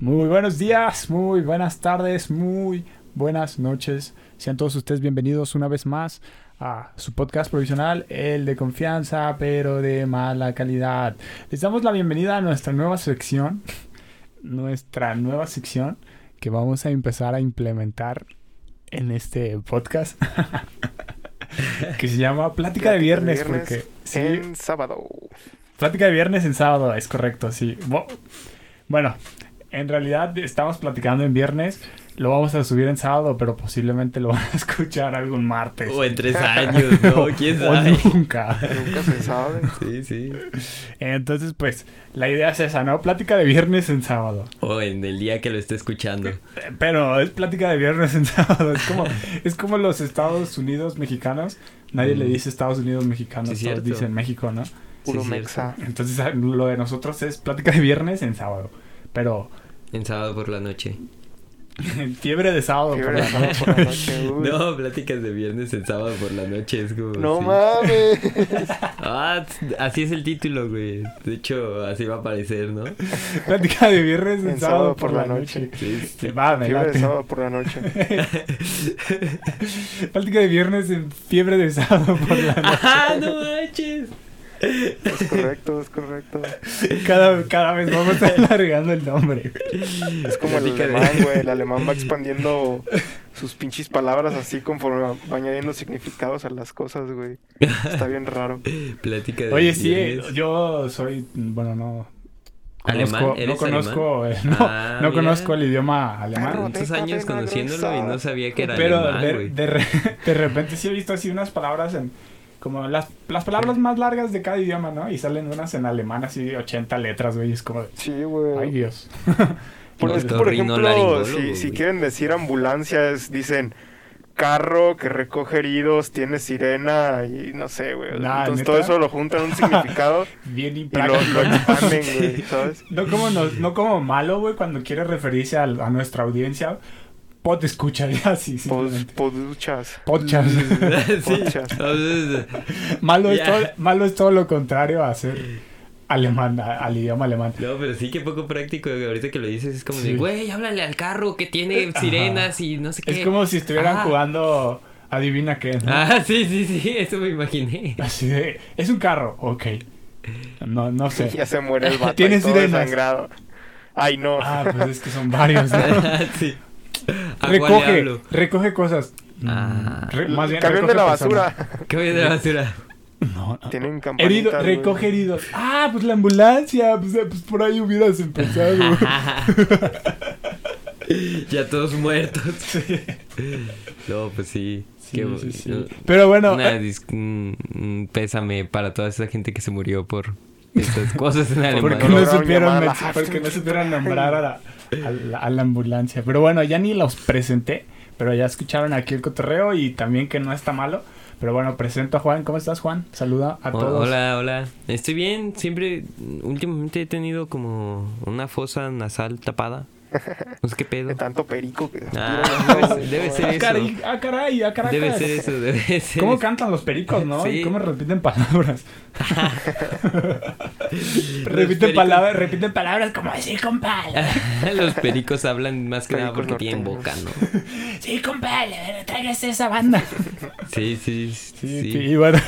Muy buenos días, muy buenas tardes, muy buenas noches. Sean todos ustedes bienvenidos una vez más a su podcast provisional, el de confianza, pero de mala calidad. Les damos la bienvenida a nuestra nueva sección, nuestra nueva sección que vamos a empezar a implementar en este podcast. que se llama Plática de Viernes, porque sí, en sábado. Plática de viernes en sábado, es correcto, sí. Bueno, en realidad estamos platicando en viernes, lo vamos a subir en sábado, pero posiblemente lo van a escuchar algún martes. O en tres años, ¿no? ¿Quién O sabe? nunca. Nunca se sabe. Sí, sí. Entonces, pues, la idea es esa, ¿no? Plática de viernes en sábado. O en el día que lo esté escuchando. Pero es plática de viernes en sábado. Es como, es como los Estados Unidos mexicanos. Nadie le dice Estados Unidos mexicanos, Sí, todos dicen México, ¿no? Puro Sí, mexa. Entonces, lo de nosotros es plática de viernes en sábado. Pero En sábado por la noche. Fiebre de sábado. por Fiebre la de sábado por la noche. uy. No, pláticas de viernes en sábado por la noche. Es como. No sí. mames. Ah, así es el título, güey. De hecho, así va a aparecer, ¿no? Plática de viernes en, sábado, por la noche. Sí, Se sí. va, me Fiebre de sábado por la noche. Plática de viernes en fiebre de sábado por la noche. ¡Ah, no manches! Es correcto, es correcto. Cada, cada vez vamos alargando el nombre. Es como el alemán, güey. El alemán va expandiendo sus pinches palabras así conforme va añadiendo significados a las cosas, güey. Está bien raro. Plática de Oye, sí, yo soy, bueno, no. ¿Alemán? conozco- no ¿Eres conozco, eh, no, Ah, no conozco el idioma alemán. Tantos años conociéndolo y no sabía que era Pero alemán, de, güey. de, re- de repente sí he visto así unas palabras en como las, las palabras más largas de cada idioma, ¿no? Y salen unas en alemán así de 80 letras, güey, es como de, Sí, ay güey. Dios. Por, No, es que, por ejemplo, si, quieren decir ambulancias, dicen carro que recoge heridos, tiene sirena y no sé, güey. Nah, Entonces ¿neta? todo eso lo juntan en un significado Bien y lo, expanden, güey, ¿sabes? No como, nos- no como malo, güey, cuando quiere referirse a, nuestra audiencia. Pod escucha ya, sí, Pod- simplemente. Poduchas. Podcast. sí. Entonces, malo, es todo, malo es todo lo contrario a ser alemán, a- al idioma alemán. No, pero sí que poco práctico. güey. Ahorita que lo dices es como Sí. de, güey, háblale al carro que tiene Ajá. sirenas y no sé qué. Es como si estuvieran Ah. jugando Adivina qué, ¿no? Ah, sí, sí, sí, eso me imaginé. Así de, es un carro, ok. No, no sé. Ya se muere el vato. Tiene ahí todo sirenas. Ay, no. Ah, pues es que son varios. ¿no? sí. ¿A cuál le recoge, recoge cosas. Ah. Mm, re- más bien, Camión de la personas. basura. ¿Qué voy de la basura? No, no. Tienen. Herido, recoge heridos. Ah, pues la ambulancia. Pues, eh, pues por ahí hubieras empezado. ya todos muertos. No, pues sí. Sí, Qué sí. Pero bueno, Una eh, un pésame para toda esa gente que se murió por estas cosas en porque Alemania. no, lograron supieron, porque no supieron nombrar a la, a, la, a la ambulancia. Pero bueno, ya ni los presenté. Pero ya escucharon aquí el cotorreo y también que no está malo. Pero bueno, presento a Juan. ¿Cómo estás, Juan? Saluda a todos. Hola, hola. Estoy bien. Siempre, últimamente he tenido como una fosa nasal tapada. No sé qué pedo. De tanto perico que. Ah, No, debe- debe no, ser Ah, eso. caray, ah, caray, ah, Caracas. Debe ser eso, debe ser ¿Cómo eso. cantan los pericos, no? Sí. ¿Y cómo repiten palabras? repiten palabras, repiten palabras como sí, compa. Los pericos hablan más que nada porque tienen boca. ¿no? Sí, compa, le- tráigase esa banda. Sí, sí, Sí, sí. sí, y bueno.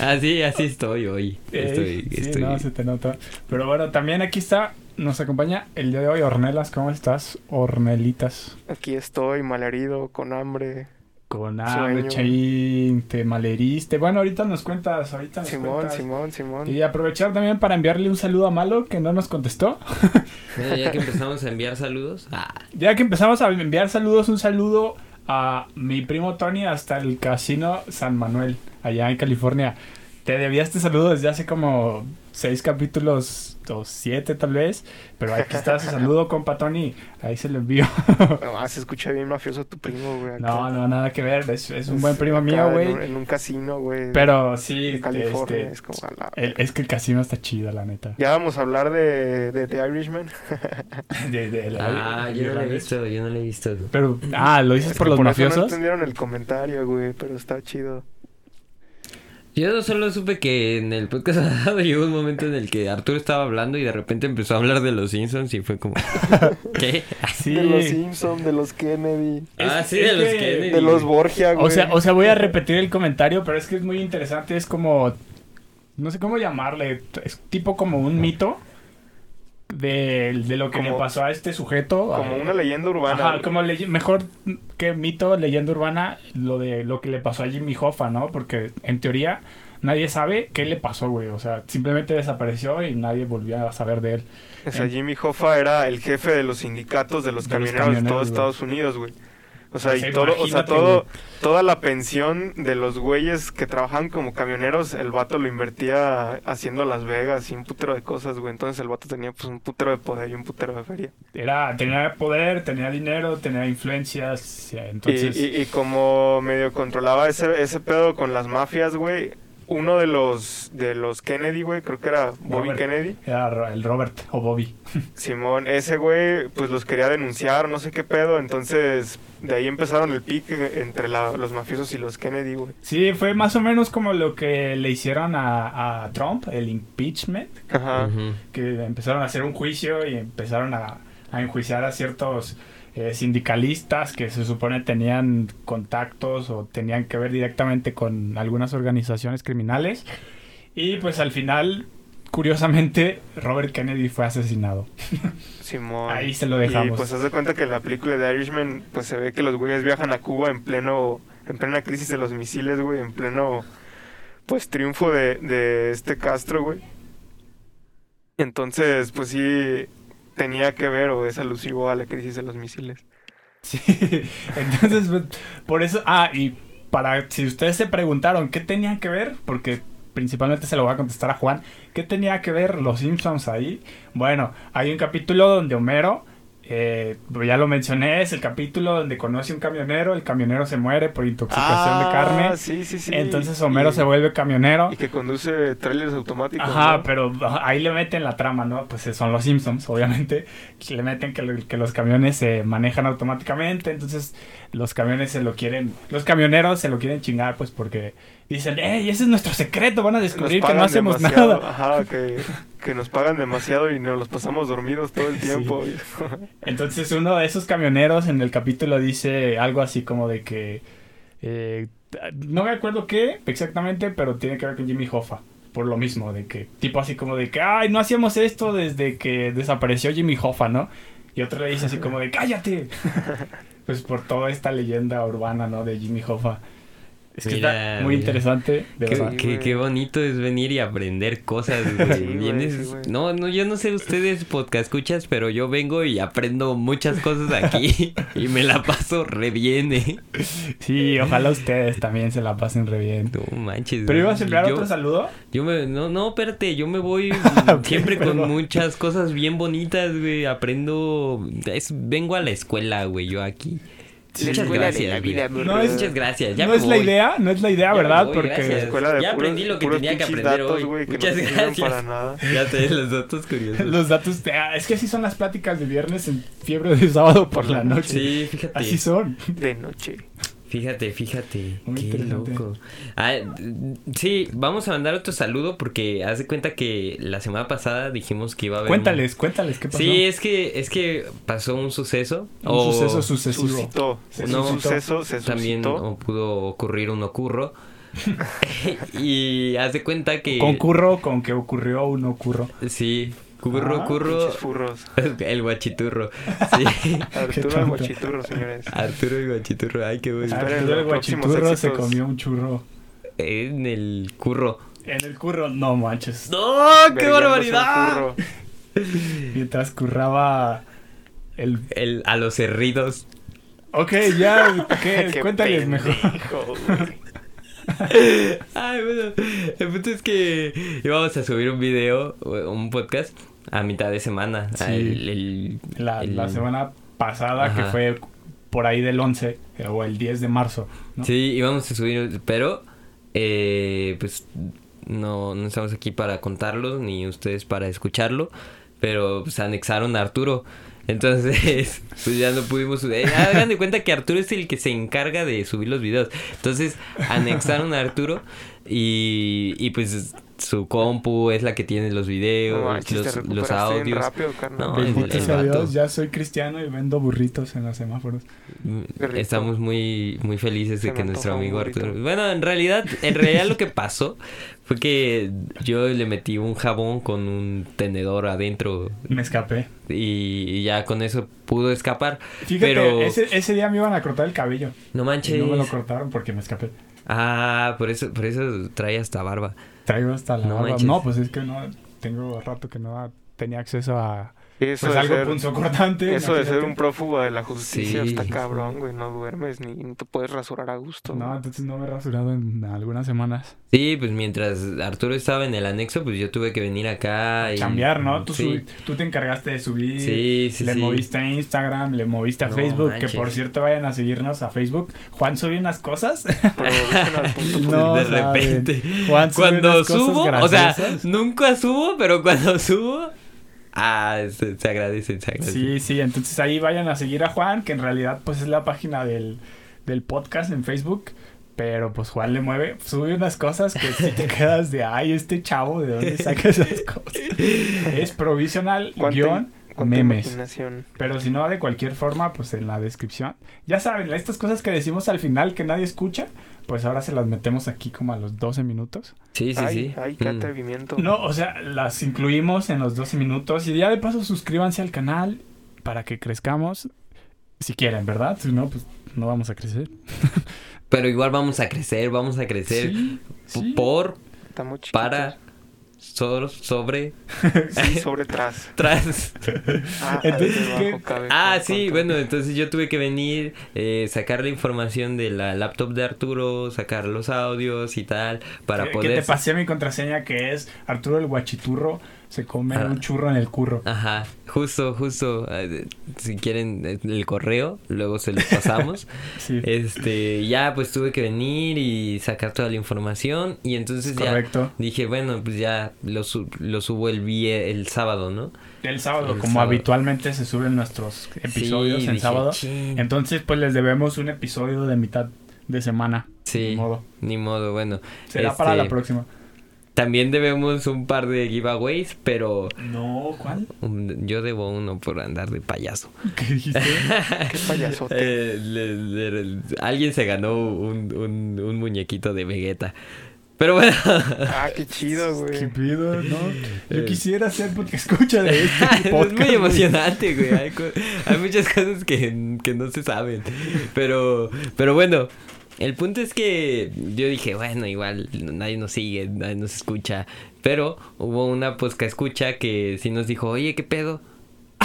Así, así estoy hoy. Estoy, Ey, sí, estoy. no, se te nota. Pero bueno, también aquí está, nos acompaña el día de hoy Ornelas. ¿Cómo estás? Ornelitas. Aquí estoy, malherido, con hambre. Con hambre, Sueño. Chaín, te maleriste. Bueno, ahorita nos cuentas, ahorita nos Simón, cuentas. Simón, Simón. Y aprovechar también para enviarle un saludo a Malo que no nos contestó. Mira, ya que empezamos a enviar saludos. Ah, Ya que empezamos a enviar saludos, un saludo a mi primo Tony hasta el casino San Manuel, allá en California. Te debía este saludo desde hace como seis capítulos o siete tal vez, pero aquí está ese saludo, compa Tony, ahí se lo envío. No, se escucha bien mafioso tu primo, güey. acá. no, no, nada que ver, es, es un Es buen primo mío, En, güey. un- en un casino, güey. Pero sí, de California. este, es como la- el- es que el casino está chido, la neta. Ya vamos a hablar de, de The Irishman. De- de la- ah, yo no lo he visto, yo no lo he visto. Pero, ah, ¿lo dices Es por que los eso mafiosos? no entendieron el comentario, güey, pero está chido. Yo solo supe que en el podcast pasado llegó un momento en el que Arturo estaba hablando y de repente empezó a hablar de los Simpsons y fue como... ¿Qué? Sí. De los Simpson, de los Kennedy, ah, sí, de los Kennedy. de los Borgia, güey. O sea, o sea, voy a repetir el comentario, pero es que es muy interesante. Es como. No sé cómo llamarle. Es tipo como un mito de, de lo que le pasó a este sujeto. como una leyenda urbana. Ajá, como leye- mejor que mito, leyenda urbana, lo de lo que le pasó a Jimmy Hoffa, ¿no? Porque en teoría nadie sabe qué le pasó, güey. O sea, simplemente desapareció y nadie volvió a saber de él. O sea, Jimmy Hoffa era el jefe de los sindicatos de los De los camioneros de, todo güey. Estados Unidos, güey. O sea, y todo, o sea, todo, toda la pensión de los güeyes que trabajan como camioneros, el vato lo invertía haciendo Las Vegas y un putero de cosas, güey. Entonces el vato tenía pues un putero de poder y un putero de feria. Era, tenía poder, tenía dinero, tenía influencias. Entonces, Y, y- y como medio controlaba ese, ese pedo con las mafias, güey, uno de los de los Kennedy, güey, creo que era Bobby Robert. Kennedy. era el Robert o Bobby. Simón, ese güey, pues los quería denunciar, no sé qué pedo, entonces de ahí empezaron el pique entre la- los mafiosos y los Kennedy, güey. Sí, fue más o menos como lo que le hicieron a, a Trump, el impeachment, Ajá. Que empezaron a hacer un juicio y empezaron a, a enjuiciar a ciertos eh, sindicalistas que se supone tenían contactos o tenían que ver directamente con algunas organizaciones criminales. Y pues al final, curiosamente, Robert Kennedy fue asesinado. Simón. Ahí se lo Y dejamos. pues haz de cuenta que en la película de Irishman, pues se ve que los güeyes viajan a Cuba en pleno, en plena crisis de los misiles, güey, en pleno, pues triunfo de, de este Castro, güey. Entonces, pues sí, tenía que ver o es alusivo a la crisis de los misiles. Sí, entonces, pues, por eso, ah, y para, si ustedes se preguntaron qué tenían que ver, porque principalmente se lo voy a contestar a Juan, ¿qué tenía que ver los Simpsons ahí? Bueno, hay un capítulo donde Homero, eh, ya lo mencioné, es el capítulo donde conoce un camionero, el camionero se muere por intoxicación de carne, Ah, sí, sí, sí. entonces Homero Y- se vuelve camionero. Y que conduce trailers automáticos. Ajá, ¿no? pero ahí le meten la trama, ¿no? Pues eh, son los Simpsons, obviamente. que Le meten que, que los camiones se manejan automáticamente, entonces los camiones se lo quieren, los camioneros se lo quieren chingar, pues porque dicen, ¡Ey, ese es nuestro secreto! Van a descubrir que no hacemos demasiado, nada. Ajá, que, que nos pagan demasiado y nos los pasamos dormidos todo el Sí. tiempo. Entonces uno de esos camioneros en el capítulo dice algo así como de que, eh, no me acuerdo qué exactamente, pero tiene que ver con Jimmy Hoffa. Por lo mismo, de que, tipo así como de que, ay, no hacíamos esto desde que desapareció Jimmy Hoffa, ¿no? Y otro le dice así como de, cállate. Pues por toda esta leyenda urbana, ¿no? De Jimmy Hoffa. Es que Mira, está muy mira. interesante, de Qué, verdad. Sí, qué- güey. qué bonito es venir y aprender cosas. Sí, güey, Vienes- sí, güey. no, no, yo no sé ustedes podcast escuchas, pero yo vengo y aprendo muchas cosas aquí y me la paso re bien, eh. Sí, ojalá ustedes también se la pasen re bien. No manches. ¿Pero ibas a enviar yo, otro saludo? Yo me, no, no, espérate, yo me voy siempre con muchas cosas bien bonitas, güey. Aprendo, es, vengo a la escuela, güey, yo aquí. La de gracias. la vida, güey. bro. No es- Muchas gracias. Ya no es la idea, no es la idea, Ya ¿verdad? voy, Porque. Escuela de Ya puros- aprendí lo que tenía que aprender datos, hoy. que Muchas no gracias. para nada. Ya te los datos curiosos. Los datos, ah, es que así son las pláticas de viernes en fiebre de sábado por la noche. Sí, fíjate. Así son. De noche. Fíjate, fíjate. Muy Qué loco. Ah, sí, vamos a mandar otro saludo porque haz de cuenta que la semana pasada dijimos que iba a haber. un- Cuéntales, cuéntales qué pasó. Sí, es que, es que pasó un suceso. un o suceso sucesivo. Suscitó. No, un suceso, se También o pudo ocurrir un ocurro. y haz de cuenta que. Concurro con que ocurrió un ocurro. Sí, curro, Ah, curro. El guachiturro. Sí. Arturo el tonto. mochiturro, señores. Arturo el guachiturro. Ay, qué bueno. Arturo el guachiturro se comió un churro. En el curro. En el curro, no manches. ¡No! ¡Qué barbaridad! Mientras curraba el... El, a los cerridos. Ok, ya, ¿qué? Qué Cuéntales mejor. pendejo. Ay, bueno. El punto es que íbamos a subir un video, un podcast, a mitad de semana. Sí. El- el- La, el- la semana pasada, que fue por ahí del 11 eh, o el 10 de marzo. ¿no? Sí, íbamos a subir, pero eh, pues no, no estamos aquí para contarlo, ni ustedes para escucharlo, pero pues anexaron a Arturo. Entonces, pues ya no pudimos subir. Eh, hagan de cuenta que Arturo es el que se encarga de subir los videos. Entonces, anexaron a Arturo y, y pues su compu es la que tiene los videos, No los, audios. rápido. No, el- Bendito el sea vato. Dios, ya soy cristiano y vendo burritos en los semáforos. Estamos muy, muy felices de que nuestro amigo. Arturo. Bueno, en realidad, en realidad lo que pasó fue que yo le metí un jabón con un tenedor adentro Me escapé. y, y ya con eso pudo escapar. Fíjate, Pero- ese, ese día me iban a cortar el cabello. No Y manches. no me lo cortaron porque me escapé. Ah, por eso, por eso trae hasta barba. Traigo hasta la No. No, pues es que no tengo rato que no tenía acceso a Eso pues de algo ser, punzocortante. eso de ser un prófugo de la justicia Sí. está cabrón, güey. No duermes ni te puedes rasurar a gusto. No, güey. entonces no me he rasurado en algunas semanas. Sí, pues mientras Arturo estaba en el anexo, pues yo tuve que venir acá y... Cambiar, ¿no? Tú, sí. tú te encargaste de subir. Sí, sí, le sí. moviste a Instagram, le moviste a No Facebook. manches. Que por cierto, vayan a seguirnos a Facebook. Juan subió unas cosas. Pero No, de repente. Juan sube Cuando unas cosas subo, o sea, nunca subo, pero cuando subo, ah, se, se agradece, se agradece. Sí, sí, entonces ahí vayan a seguir a Juan, que en realidad pues es la página del, del podcast en Facebook. Pero pues Juan le mueve, sube unas cosas que si te quedas de, ay, este chavo, ¿de dónde saca esas cosas? Es provisional, ¿Cuánta- guion, Cuánta memes. Pero si no, de cualquier forma, pues en la descripción. Ya saben, estas cosas que decimos al final que nadie escucha, pues ahora se las metemos aquí como a los 12 minutos. Sí, sí, ay, sí. ay, qué Mm. atrevimiento. No, o sea, las incluimos en los 12 minutos. Y ya de paso suscríbanse al canal para que crezcamos. Si quieren, ¿verdad? Si no, pues no vamos a crecer. Pero igual vamos a crecer, vamos a crecer Sí, sí. por, Está muy chiquito. para, so- sobre, Sí, sobre tras. tras. Ah, Ah, sí, bueno, entonces yo tuve que venir, eh, sacar la información de la laptop de Arturo, sacar los audios y tal, para poder... Que te pasé mi contraseña que es Arturo el Guachiturro se come Ah. un churro en el curro. Ajá, justo, justo. eh, Si quieren eh, el correo, luego se los pasamos. Sí, este, ya pues tuve que venir y sacar toda la información y entonces ya dije, bueno, pues ya lo, su- lo subo el vie el sábado, ¿no? El sábado, El como sábado. habitualmente se suben nuestros episodios Sí, en dije, sábado. "Chin". Entonces, pues les debemos un episodio de mitad de semana. Sí, Ni modo. ni modo, bueno. Será para Este, la próxima. También debemos un par de giveaways, pero No, ¿cuál? yo debo uno por andar de payaso. ¿Qué dijiste? Qué payasote. Eh, le- le- alguien se ganó un, un, un muñequito de Vegeta. Pero bueno, Ah, qué chido, ¿Qué güey. pido? No. Yo Eh. quisiera ser porque escucha de este es podcast. muy emocionante, güey. Hay, hay muchas cosas que, que no se saben. Pero, pero bueno, el punto es que yo dije, bueno, igual nadie nos sigue, nadie nos escucha. Pero hubo una posca escucha que sí nos dijo, oye, ¿qué pedo?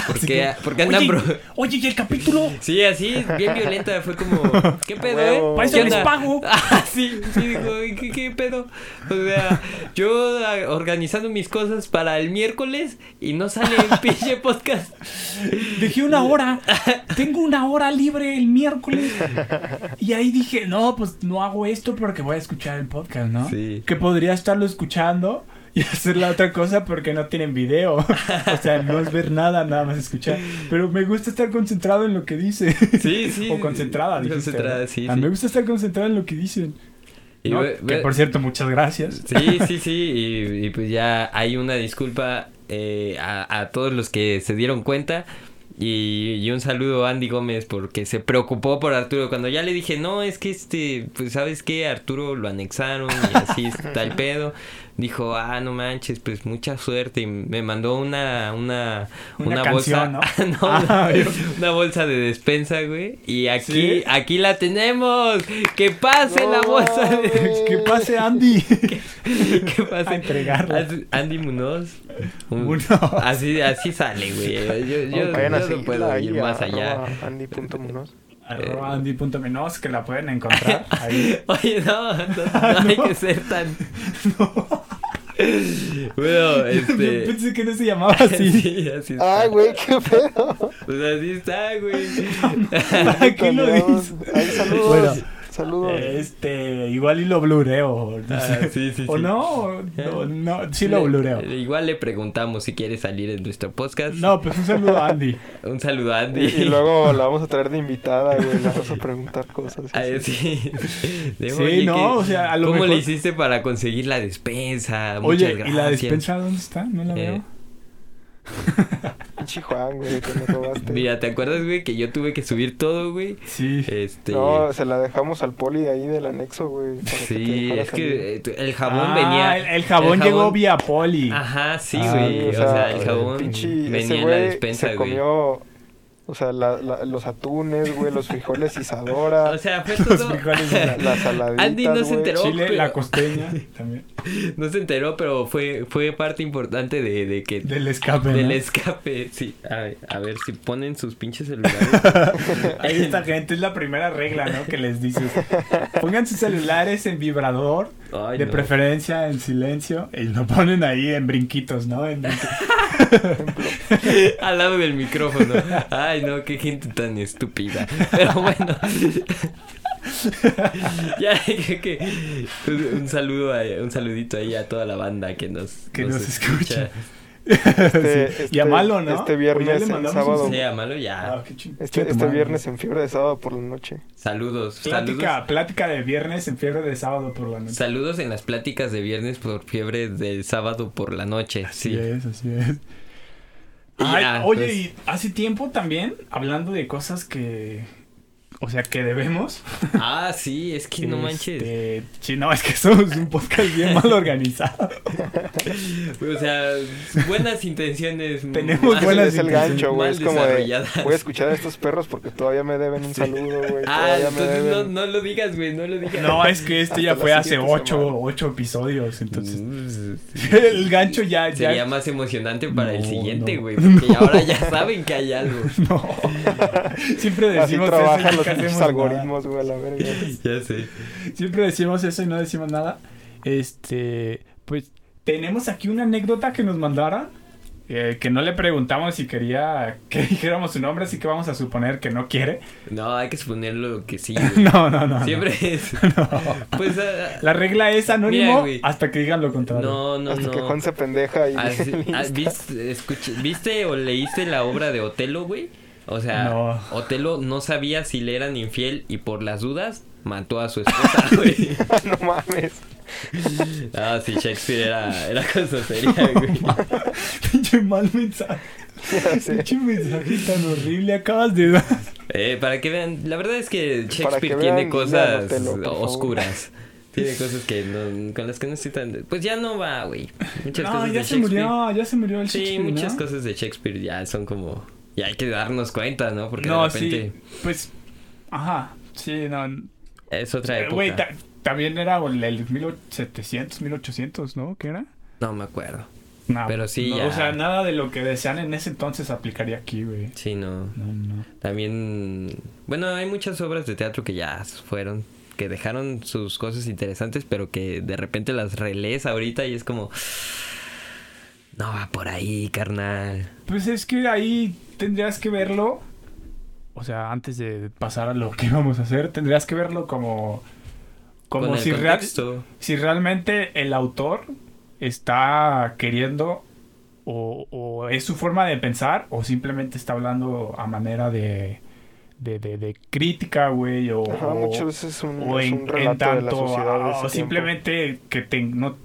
¿Por qué, ¿por qué andan Oye, bro? oye, ¿y el capítulo? Sí, así, bien violenta. Fue como, ¿qué pedo, eh? Para eso ¿Qué les pago. Ah, sí, sí, dijo, ¿qué, ¿qué pedo? O sea, yo ah, organizando mis cosas para el miércoles y no sale el pinche podcast. Dejé una hora. Tengo una hora libre el miércoles. Y ahí dije, no, pues no hago esto porque voy a escuchar el podcast, ¿no? Sí. Que podría estarlo escuchando y hacer la otra cosa porque no tienen video. O sea, no es ver nada, nada más escuchar. Pero me gusta estar concentrado en lo que dice. Sí, sí. O concentrada, dijiste, Concentrada, ¿no? sí, A mí me sí. gusta estar concentrado en lo que dicen. Y ¿no? ve- Que por cierto, muchas gracias. Sí, sí, sí. Y, y pues ya hay una disculpa eh, a, a todos los que se dieron cuenta. Y, y un saludo a Andy Gómez porque se preocupó por Arturo. Cuando ya le dije, no, es que este, pues sabes que Arturo lo anexaron y así está el pedo. Dijo, ah, no manches, pues mucha suerte. Y me mandó una, una, Una una, bolsa. canción, ¿no? No, Ah, una bolsa de despensa, güey. Y aquí, ¿Sí? aquí la tenemos. Que pase la bolsa de. Que pase Andy. ¿Qué pasa? A entregarla. Andy Munoz. Un- Uno. Así, así sale, güey. Yo, yo, a yo no puedo ir más allá. Andy.munoz. Arroba Andy.menos que la pueden encontrar ahí. Oye, no, no, no hay que ser tan. Bueno, Yo este. pensé que no se llamaba así. Sí, así está. Ay, güey, qué pedo. Pues así está, güey. Aquí lo dice. Ay, saludos. Bueno, Saludos. Este, igual y lo blureo. No Ah, sé. sí, sí, O sí. no, o no, no, sí lo blureo. Le- Igual le preguntamos si quiere salir en nuestro podcast. No, pues un saludo a Andy. Un saludo a Andy. Y, y luego la vamos a traer de invitada, güey. Le vamos a preguntar cosas. Ah, sí. De, Sí, oye, no, ¿qué- o sea, a lo ¿Cómo mejor- le hiciste para conseguir la despensa? Oye, Muchas ¿y la gracias. despensa dónde está? No la Eh, veo. Pinche Juan, güey, que me robaste. Mira, ¿te acuerdas, güey, que yo tuve que subir todo, güey? Sí. Este... No, se la dejamos al poli de ahí del anexo, güey. que Sí, es salir. que eh, el jabón Ah, venía... El, el jabón llegó vía poli. Ajá, sí, Ah, güey. o sea, el jabón pinche, venía ese en la güey despensa, se güey. comió, o sea, la- la- los atunes, güey, los frijoles Isadora, O sea, fue Los todo... frijoles de la- las saladitas, Andy no se güey. enteró. Chile, pero- la costeña también. No se enteró, pero fue, fue parte importante de, de que... Del escape. Del ¿no? escape, sí. A ver, a ver si ponen sus pinches celulares. Ahí esta gente es la primera regla, ¿no? Que les dices. Pongan sus celulares en vibrador, Ay, de no. preferencia en silencio, y lo ponen ahí en brinquitos, ¿no? En Al lado del micrófono. Ay, no, qué gente tan estúpida. Pero bueno. ya, que, que- un, un saludo, a- un saludito ahí a toda la banda que nos, Que nos escucha. Este- Sí. Y a este- Malo, ¿no? este ¿O viernes ya le en mandamos un sábado. Sí, a malo ya. Ah, Este, este viernes en fiebre de sábado por la noche. Saludos. Plática, Saludos. plática de viernes en fiebre de sábado por la noche. Saludos en las pláticas de viernes por fiebre del sábado por la noche. Así Sí. es, así es. Y Ay, ya, oye, pues. y hace tiempo también, hablando de cosas que. O sea, que debemos. Ah, sí, es que no manches. Este, Sí, no, es que somos un podcast bien mal organizado. O sea, buenas intenciones. Tenemos buenas es el intenciones gancho, güey. Es como de, voy a escuchar a estos perros porque todavía me deben un saludo, güey. Ah, entonces no, no lo digas, güey, no lo digas. No, es que este ya fue hace ocho, ocho episodios, entonces. Mm, El gancho ya, ya. Sería más emocionante para el No, siguiente, no. güey. Porque ahora ya saben que hay algo. No. Siempre Así decimos eso y trabajan nunca hacemos algoritmos, güey, a la verga. Ya sé. Siempre decimos eso y no decimos nada. Este, pues tenemos aquí una anécdota que nos mandara. eh, que no le preguntamos si quería que dijéramos su nombre, así que vamos a suponer que no quiere. No, hay que suponerlo que sí, güey. No, no, no. Siempre no. es. No. Pues. ah, La regla es anónimo Mira, hasta que digan lo contrario. no, no, Hasta no. que Juan se pendeja y Así- ah. ¿viste, escuché- ¿Viste o leíste la obra de Otelo, güey? O sea, No. Otelo no sabía si le eran infiel y por las dudas mató a su esposa, güey. no mames. Ah, sí, Shakespeare era, era cosa seria, güey. Pinche mal mensaje. Pinche mensaje tan horrible acabas de dar. Eh, para que vean, la verdad es que Shakespeare que tiene vean, cosas Otelo, oscuras. Tiene cosas que no, con las que no estoy tan... Pues ya no va, güey. Muchas No, cosas ya de se Shakespeare. murió, ya se murió el Sí, Shakespeare, muchas ¿no? cosas de Shakespeare ya son como... Ya hay que darnos cuenta, ¿no? Porque No, de repente sí. Pues, ajá. Sí, no. es otra Eh, época. Güey, ta- también era el, el 1700, 1800, ¿no? ¿Qué era? No me acuerdo. No, Pero sí, no, ya. O sea, nada de lo que desean en ese entonces aplicaría aquí, güey. Sí, no. No, no. También... Bueno, hay muchas obras de teatro que ya fueron... Que dejaron sus cosas interesantes, pero que de repente las relees ahorita y es como... No va por ahí, carnal. Pues es que ahí tendrías que verlo. O sea, antes de pasar a lo que íbamos a hacer, tendrías que verlo como. Como si, real- si realmente el autor está queriendo. O, o es su forma de pensar, o simplemente está hablando a manera de. de, de, de crítica, güey. O, Ajá, o- muchas veces es un, o es en, un en relato de la tanto. sociedad de o tiempo. simplemente que te, no,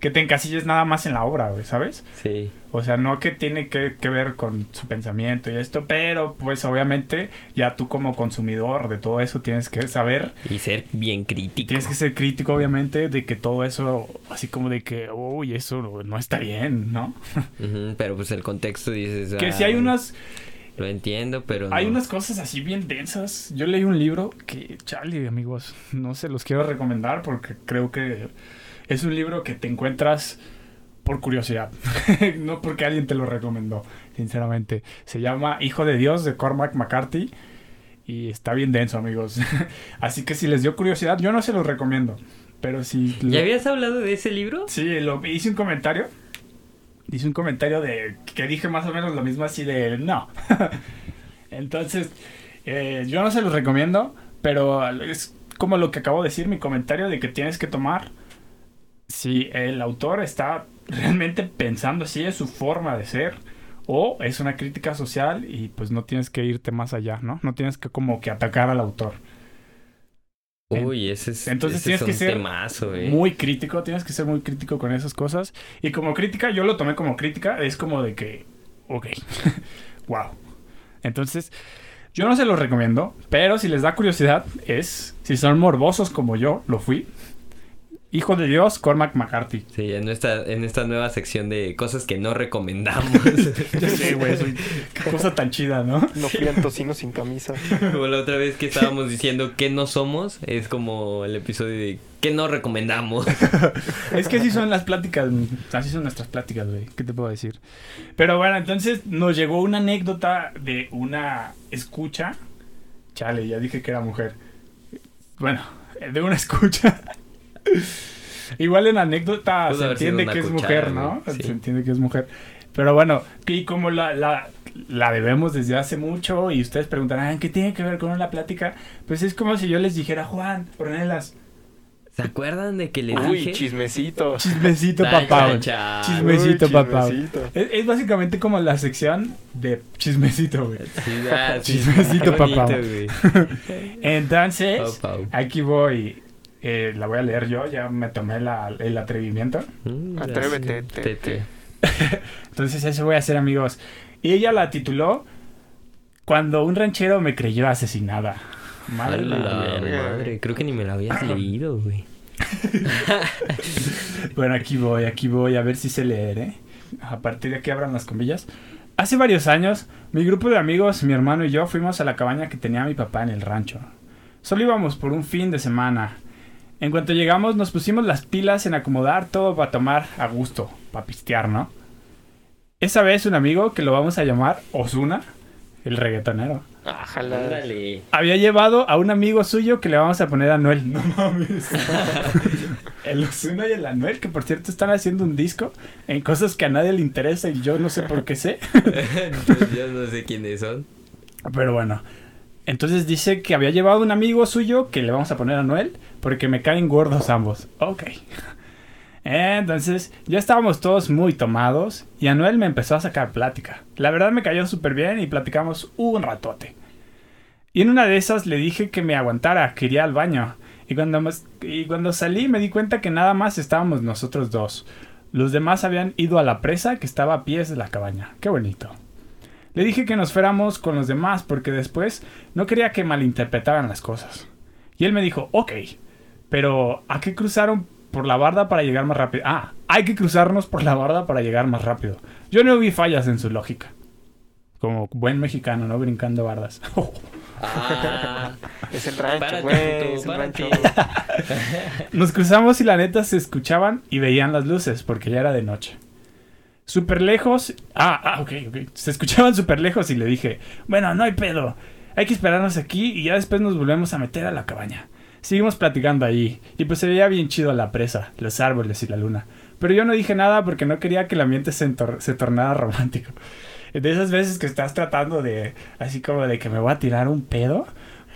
que te encasilles nada más en la obra, güey, ¿sabes? Sí. O sea, no que tiene que, que ver con su pensamiento y esto, pero pues obviamente ya tú como consumidor de todo eso tienes que saber, Y ser bien crítico. tienes que ser crítico obviamente de que todo eso, así como de que, uy, eso no, está bien, ¿no? Pero pues el contexto dices... que "Ah, si hay unas, Lo entiendo, pero hay no". unas cosas así bien densas. Yo leí un libro que, chale, amigos, no se los quiero recomendar porque creo que es un libro que te encuentras por curiosidad, no porque alguien te lo recomendó, sinceramente. Se llama Hijo de Dios de Cormac McCarthy y está bien denso, amigos. Así que si les dio curiosidad, yo no se los recomiendo, pero si... lo- ¿Ya habías hablado de ese libro? Sí, lo, hice un comentario. Hice un comentario de que dije más o menos lo mismo así de no. Entonces, eh, yo no se los recomiendo, pero es como lo que acabo de decir, mi comentario de que tienes que tomar si el autor está realmente pensando si es su forma de ser o es una crítica social y pues no tienes que irte más allá, ¿no? No tienes que como que atacar al autor. Uy, ese es, Entonces ese tienes es que un ser temazo, eh. Muy crítico, tienes que ser muy crítico con esas cosas. Y como crítica, yo lo tomé como crítica, es como de que, ok, wow. Entonces, yo no se los recomiendo, pero si les da curiosidad, es, si son morbosos como yo, lo fui. Hijo de Dios, Cormac McCarthy. Sí, en esta, en esta nueva sección de cosas que no recomendamos. Ya sé, güey, qué cosa tan chida, ¿no? No fui al tocino sin camisa. como la otra vez que estábamos diciendo que no somos, es como el episodio de que no recomendamos. Es que así son las pláticas, así son nuestras pláticas, güey. ¿Qué te puedo decir? Pero bueno, entonces nos llegó una anécdota de una escucha. Chale, ya dije que era mujer. Bueno, de una escucha. Igual en anécdota Pudo se entiende que es cuchara, mujer, ¿no? Sí. Se entiende que es mujer. Pero bueno, y como la, la, la debemos desde hace mucho y ustedes preguntarán, ¿qué tiene que ver con una plática? Pues es como si yo les dijera, Juan, Ornelas, ¿Se acuerdan de que le Uy, dije? chismecito. chismecito papá. Chismecito, Uy, papá. chismecito. Es, es básicamente como la sección de chismecito, güey. Sí, ah. Chismecito, papá. güey. Entonces, aquí voy. Eh, la voy a leer yo, ya me tomé la- el atrevimiento. Mm, Atrévete, te- te- te- Entonces, eso voy a hacer, amigos. Y ella la tituló Cuando un ranchero me creyó asesinada. Madre la madre, creo que ni me la habías leído, güey. Bueno, aquí voy, aquí voy, a ver si sé leer, ¿eh? A partir de aquí abran las comillas. Hace varios años, mi grupo de amigos, mi hermano y yo fuimos a la cabaña que tenía mi papá en el rancho. Solo íbamos por un fin de semana. En cuanto llegamos, nos pusimos las pilas en acomodar todo para tomar a gusto, para pistear, ¿no? Esa vez un amigo, que lo vamos a llamar Osuna, el reggaetonero, había llevado a un amigo suyo que le vamos a poner a Anuel. No mames. el Ozuna y el Anuel, que por cierto están haciendo un disco en cosas que a nadie le interesa y yo no sé por qué sé. Entonces, yo no sé quiénes son. Pero bueno. Entonces dice que había llevado un amigo suyo que le vamos a poner a Anuel porque me caen gordos ambos. Ok. Entonces ya estábamos todos muy tomados y Anuel me empezó a sacar plática. La verdad me cayó súper bien y platicamos un ratote. Y en una de esas le dije que me aguantara, que iría al baño. Y cuando, y cuando salí me di cuenta que nada más estábamos nosotros dos. Los demás habían ido a la presa que estaba a pies de la cabaña. Qué bonito. Le dije que nos fuéramos con los demás porque después no quería que malinterpretaran las cosas. Y él me dijo, ok, pero ¿a qué cruzaron por la barda para llegar más rápido? Ah, hay que cruzarnos por la barda para llegar más rápido. Yo no vi fallas en su lógica. Como buen mexicano, ¿no? Brincando bardas. Ah, Es el rancho, güey. Es el rancho. Nos cruzamos y la neta se escuchaban y veían las luces porque ya era de noche. Súper lejos. Ah, ah, ok, ok. Se escuchaban súper lejos y le dije, bueno, no hay pedo. Hay que esperarnos aquí y ya después nos volvemos a meter a la cabaña. Seguimos platicando ahí y pues se veía bien chido la presa, los árboles y la luna. Pero yo no dije nada porque no quería que el ambiente se, se tornara romántico. De esas veces que estás tratando de, así como de que me voy a tirar un pedo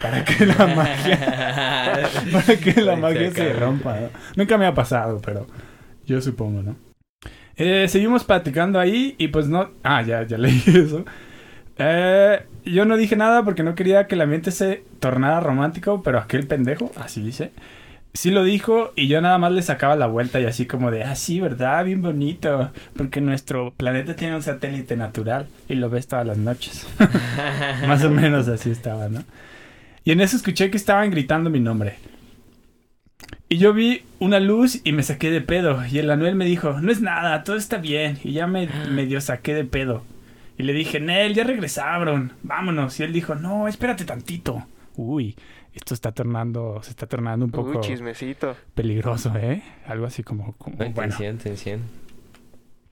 para que la magia para que la magia se rompa. ¿no? Nunca me ha pasado, pero yo supongo, ¿no? Eh, seguimos platicando ahí y pues no... Ah, ya, ya leí eso. Eh, yo no dije nada porque no quería que el ambiente se tornara romántico, pero aquel pendejo, así dice, sí lo dijo y yo nada más le sacaba la vuelta y así como de, ah, sí, ¿verdad? Bien bonito, porque nuestro planeta tiene un satélite natural y lo ves todas las noches. Más o menos así estaba, ¿no? Y en eso escuché que estaban gritando mi nombre. Y yo vi una luz y me saqué de pedo. Y el Anuel me dijo, no es nada, todo está bien. Y ya me medio saqué de pedo. Y le dije, Nel, ya regresaron, vámonos. Y él dijo, no, espérate tantito. Uy, esto está tornando, se está tornando un poco Uy, chismecito. peligroso, ¿eh? Algo así como, como Ay, bueno. Tensión, tensión.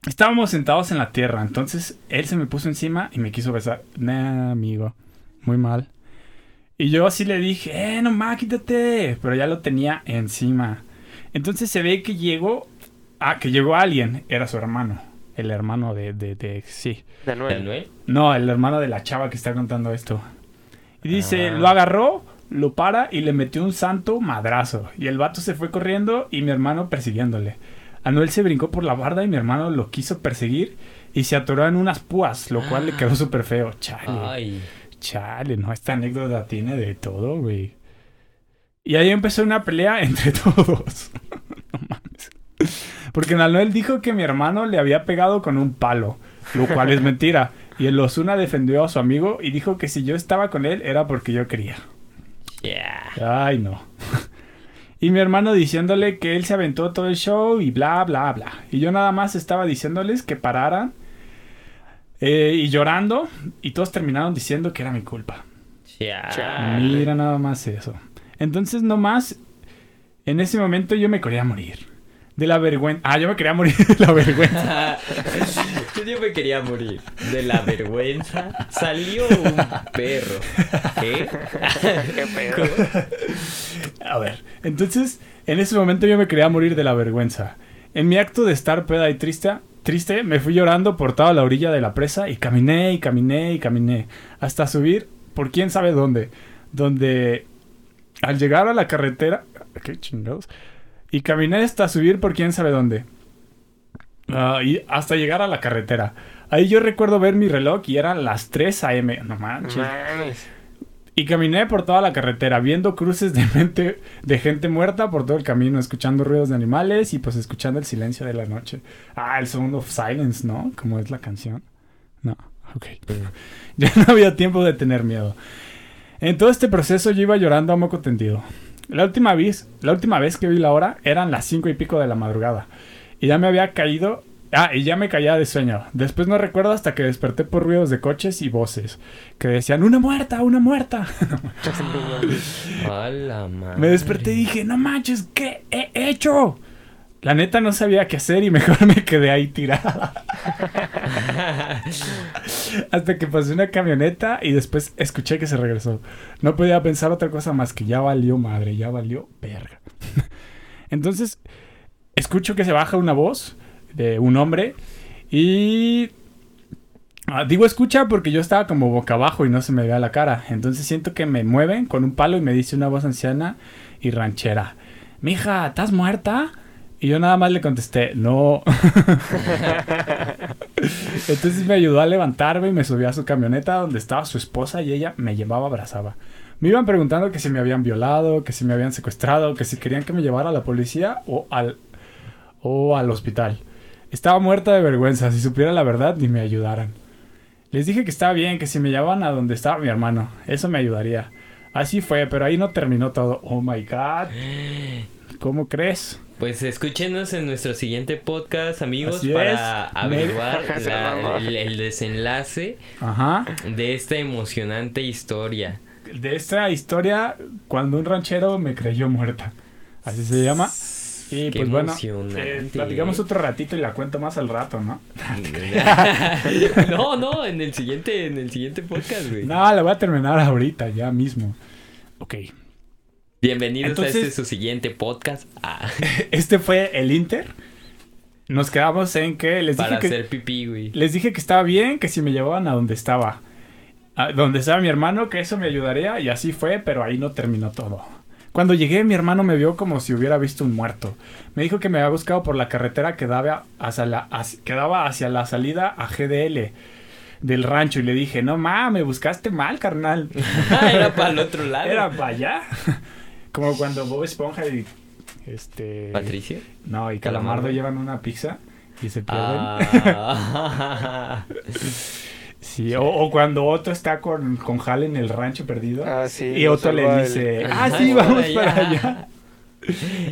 Estábamos sentados en la tierra, entonces él se me puso encima y me quiso besar. Nah, amigo, muy mal. Y yo así le dije, eh, no más, quítate. Pero ya lo tenía encima. Entonces se ve que llegó, ah, que llegó alguien, era su hermano. El hermano de, de, de, sí. De ¿El Anuel. Noel? No, el hermano de la chava que está contando esto. Y dice, Ah. lo agarró, lo para y le metió un santo madrazo. Y el vato se fue corriendo y mi hermano persiguiéndole. Anuel se brincó por la barda y mi hermano lo quiso perseguir y se atoró en unas púas, lo cual le quedó súper feo. Chale. Ay. Chale, no, esta anécdota tiene de todo, güey. Y ahí empezó una pelea entre todos. no mames. Porque Anuel dijo que mi hermano le había pegado con un palo, lo cual es mentira. Y el Osuna defendió a su amigo y dijo que si yo estaba con él era porque yo quería. Yeah. Ay, no. Y mi hermano diciéndole que él se aventó todo el show y bla, bla, bla. Y yo nada más estaba diciéndoles que pararan eh, y llorando. Y todos terminaron diciendo que era mi culpa. Yeah. Mira nada más eso. Entonces nomás, en ese momento yo me quería morir. De la vergüenza. Ah, yo me quería morir de la vergüenza. Yo me quería morir. De la vergüenza salió un perro. ¿Qué? Qué pedo. A ver, entonces, en ese momento yo me quería morir de la vergüenza. En mi acto de estar peda y triste, triste, me fui llorando por toda la orilla de la presa y caminé y caminé y caminé hasta subir por quién sabe dónde. Donde al llegar a la carretera, qué chingados, y caminé hasta subir por quién sabe dónde. Ah, y hasta llegar a la carretera. Ahí yo recuerdo ver mi reloj y eran las 3 a.m. No manches. Y caminé por toda la carretera, viendo cruces de gente, de gente muerta por todo el camino, escuchando ruidos de animales y pues escuchando el silencio de la noche. Ah, el Sound of Silence, ¿no? Como es la canción. No, ok. Ya no había tiempo de tener miedo. En todo este proceso yo iba llorando a moco tendido. La última vez, la última vez que vi la hora eran las cinco y pico de la madrugada. Y ya me había caído. Ah, y ya me caía de sueño. Después no recuerdo hasta que desperté por ruidos de coches y voces que decían, una muerta, una muerta. A la madre. Me desperté y dije, no manches, ¿qué he hecho? La neta no sabía qué hacer y mejor me quedé ahí tirada. Hasta que pasó una camioneta y después escuché que se regresó. No podía pensar otra cosa más que ya valió madre, ya valió verga. Entonces, escucho que se baja una voz de un hombre y... Ah, digo escucha porque yo estaba como boca abajo y no se me veía la cara. Entonces siento que me mueven con un palo y me dice una voz anciana y ranchera. Mija, ¿estás muerta? Y yo nada más le contesté, no. Entonces me ayudó a levantarme y me subió a su camioneta donde estaba su esposa y ella me llevaba abrazaba. Me iban preguntando que si me habían violado, que si me habían secuestrado, que si querían que me llevara a la policía o al, o al hospital. Estaba muerta de vergüenza, si supiera la verdad ni me ayudaran. Les dije que estaba bien, que si me llevaban a donde estaba mi hermano, eso me ayudaría. Así fue, pero ahí no terminó todo. Oh my god. ¿Cómo crees? Pues escúchenos en nuestro siguiente podcast, amigos, Así para es. averiguar la- el, el desenlace Ajá. de esta emocionante historia. De esta historia, cuando un ranchero me creyó muerta. Así se llama. Y Qué pues bueno, emocionante. eh, platicamos otro ratito y la cuento más al rato, ¿no? no, no, en el siguiente, en el siguiente podcast, güey. No, la voy a terminar ahorita, ya mismo. Ok. Bienvenidos Entonces- a este su siguiente podcast. Ah, Este fue el Inter. Nos quedamos en que les para dije que, hacer pipí, güey. les dije que estaba bien, que si me llevaban a donde estaba. A donde estaba mi hermano, que eso me ayudaría. Y así fue, pero ahí no terminó todo. Cuando llegué, mi hermano me vio como si hubiera visto un muerto. Me dijo que me había buscado por la carretera que daba hacia la, hacia- que daba hacia la salida a GDL del rancho. Y le dije, no mames, me buscaste mal, carnal. Ah, Era para el otro lado. Era para allá. Como cuando Bob Esponja y este. Patricio. No, y Calamardo. Calamardo llevan una pizza y se pierden. Ah. Sí, o, o cuando Otto está con, con Hal en el rancho perdido. Ah, sí. y lo Otto le salva el- dice, ah, sí, vamos allá". para allá.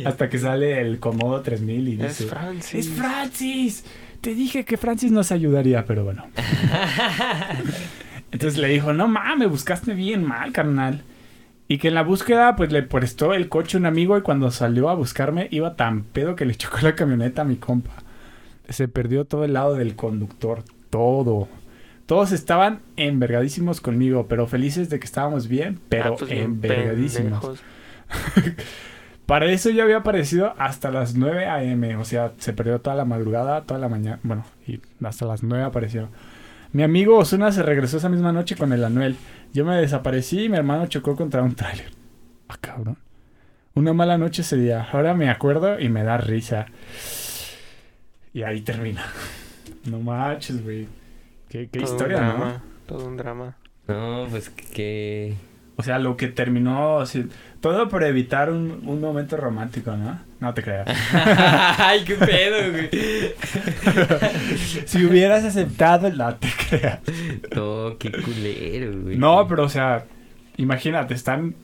Hasta que sale el Comodo 3000 y Es dice, Francis. es Francis. Te dije que Francis nos ayudaría, pero bueno. Entonces le dijo, no mames, buscaste bien mal, carnal. Y que en la búsqueda, pues le prestó el coche a un amigo y cuando salió a buscarme iba tan pedo que le chocó la camioneta a mi compa. Se perdió todo el lado del conductor, todo. Todos estaban envergadísimos conmigo, pero felices de que estábamos bien, pero Ah, pues bien envergadísimos. Para eso ya había aparecido hasta las 9 a.m. O sea, se perdió toda la madrugada, toda la mañana. Bueno, y hasta las 9 apareció. Mi amigo Osuna se regresó esa misma noche con el Anuel. Yo me desaparecí y mi hermano chocó contra un tráiler. Ah, cabrón. Una mala noche sería. Ahora me acuerdo y me da risa. Y ahí termina. No manches, güey. Qué, qué Todo historia, un ¿no? Todo un drama. No, pues que... O sea, lo que terminó. todo por evitar un, un momento romántico, ¿no? No te creas. Ay, qué pedo, güey. si hubieras aceptado, no te creas. No, qué culero, güey. No, pero o sea, imagínate, están.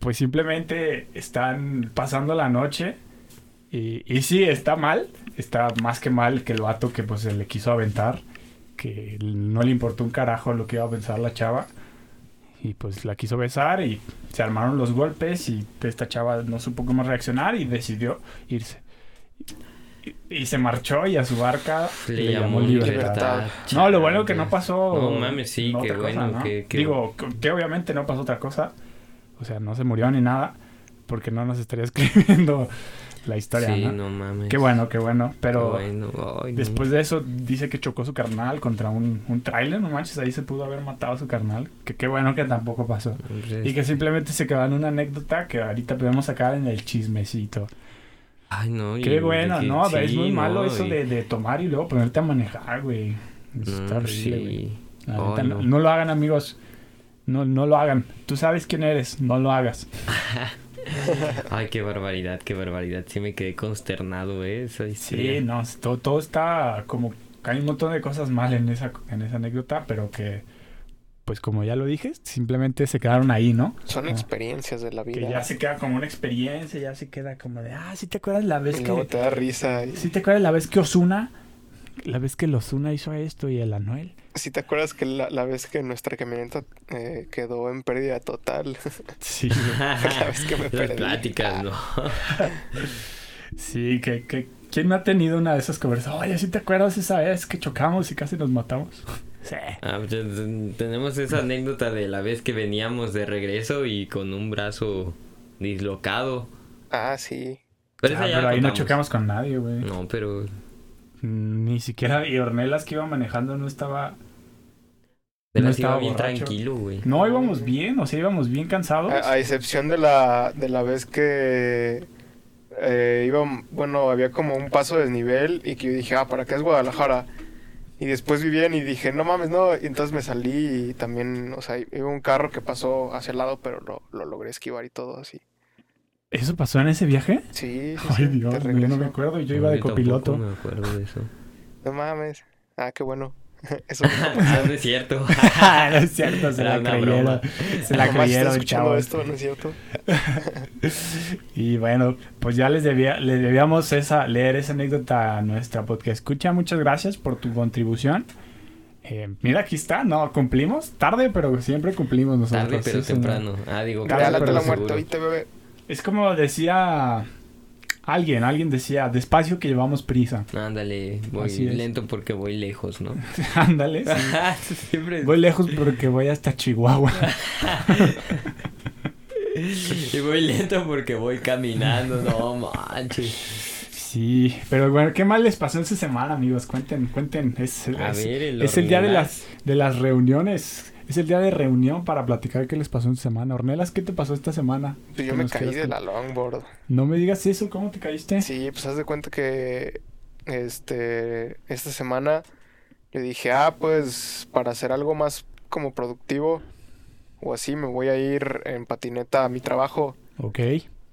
Pues simplemente están pasando la noche. Y, y sí, está mal. Está más que mal que el vato que pues se le quiso aventar. Que no le importó un carajo lo que iba a pensar la chava. Y pues la quiso besar y se armaron los golpes y esta chava no supo cómo reaccionar y decidió irse. Y, y se marchó y a su barca Le, llamó libertad. No, lo bueno que no pasó. No mames, sí, qué otra cosa, bueno ¿no? que- que- Digo, que obviamente no pasó otra cosa. O sea, no se murió ni nada. Porque no nos estaría escribiendo la historia, Sí, ¿no? no mames. Qué bueno, qué bueno. Pero Qué bueno. Ay, no. después de eso dice que chocó su carnal contra un, un tráiler. No manches, ahí se pudo haber matado a su carnal. Que qué bueno que tampoco pasó. Y que simplemente se quedó en una anécdota que ahorita podemos sacar en el chismecito. Ay, no. y- Qué bueno, que- ¿no? es muy malo eso y- de, de tomar y luego ponerte a manejar, güey. Está horrible, güey. no. no. no lo hagan, amigos. No, no lo hagan. Tú sabes quién eres. No lo hagas. Ay, qué barbaridad, qué barbaridad. Sí me quedé consternado, ¿eh? Sí, no. Todo, todo está como... Hay un montón de cosas mal en esa, en esa anécdota, pero que... Pues como ya lo dije, simplemente se quedaron ahí, ¿no? Son Ah. experiencias de la Que vida. ya se queda como una experiencia, ya se queda como de... Ah, ¿sí te acuerdas la vez y luego que... te da risa. y- ¿Sí te acuerdas la vez que Osuna... La vez que el Osuna hizo esto y el Anuel? Si te acuerdas que la, la vez que nuestra camioneta eh, quedó en pérdida total. Sí, la vez que me Las perdí. pláticas, ¿no? Sí, que, que ¿quién no ha tenido una de esas conversaciones? Oye, ¿sí te acuerdas esa vez que chocamos y casi nos matamos? Sí. Ah, pues, ten- tenemos esa anécdota de la vez que veníamos de regreso y con un brazo dislocado. Ah, sí. Pero, Ah, pero ahí no chocamos con nadie, güey. No, pero Ni siquiera, y Ornelas que iba manejando no estaba... pero No estaba bien borracho. tranquilo, güey. No, íbamos bien, o sea, íbamos bien cansados. A, a excepción de la, de la vez que eh, iba, bueno, había como un paso de desnivel y que yo dije, ah, ¿para qué es Guadalajara? Y después vi bien y dije, no mames, no. Y entonces me salí y también, o sea, iba un carro que pasó hacia el lado, pero lo, lo logré esquivar y todo así. ¿Eso pasó en ese viaje? Sí, sí, Ay, Dios, güey, no me acuerdo, yo No, iba de copiloto. me acuerdo de eso. No mames. Ah, qué bueno. Eso Ah, no es cierto. no es cierto, se Era la creyeron. broma. Se la creyeron, escuchando chavos. esto, ¿no es cierto? Y bueno, pues ya les debía, le debíamos esa, leer esa anécdota a nuestra podcast. Escucha, muchas gracias por tu contribución. Eh, mira, aquí está, no, cumplimos tarde, pero siempre cumplimos nosotros. Tarde pero Sí, señor. temprano. Ah, digo, Tarde, Ya la pero la muerte, oíste, bebé. Es como decía alguien, alguien decía, despacio que llevamos prisa. Ándale, voy lento porque voy lejos, ¿no? Ándale, sí. Siempre voy lejos porque voy hasta Chihuahua. Y voy lento porque voy caminando, no manches. Sí, pero bueno, ¿qué mal les pasó en su semana, amigos? Cuenten, cuenten. Es, ver, el es el día de las, de las reuniones. Es el día de reunión para platicar qué les pasó en semana. Ornelas, ¿qué te pasó esta semana? Pues yo me caí de la longboard. No me digas eso, ¿cómo te caíste? Sí, pues haz de cuenta que este esta semana yo dije, ah, pues para hacer algo más como productivo o así me voy a ir en patineta a mi trabajo, Ok.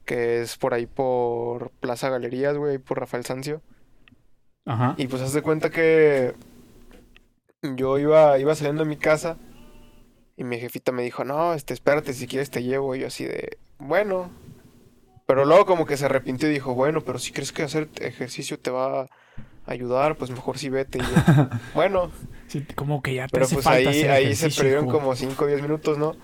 que es por ahí por Plaza Galerías, güey, por Rafael Sancio. Ajá. Y pues haz de cuenta que yo iba iba saliendo de mi casa y mi jefita me dijo, "No, este espérate, si quieres te llevo." Y yo así de, "Bueno." Pero luego como que se arrepintió y dijo, "Bueno, pero si crees que hacer ejercicio te va a ayudar, pues mejor sí vete." Y yo, "Bueno." Sí, como que ya te Pero hace pues falta ahí, hacer ahí se perdieron como 5 o 10 minutos, ¿no?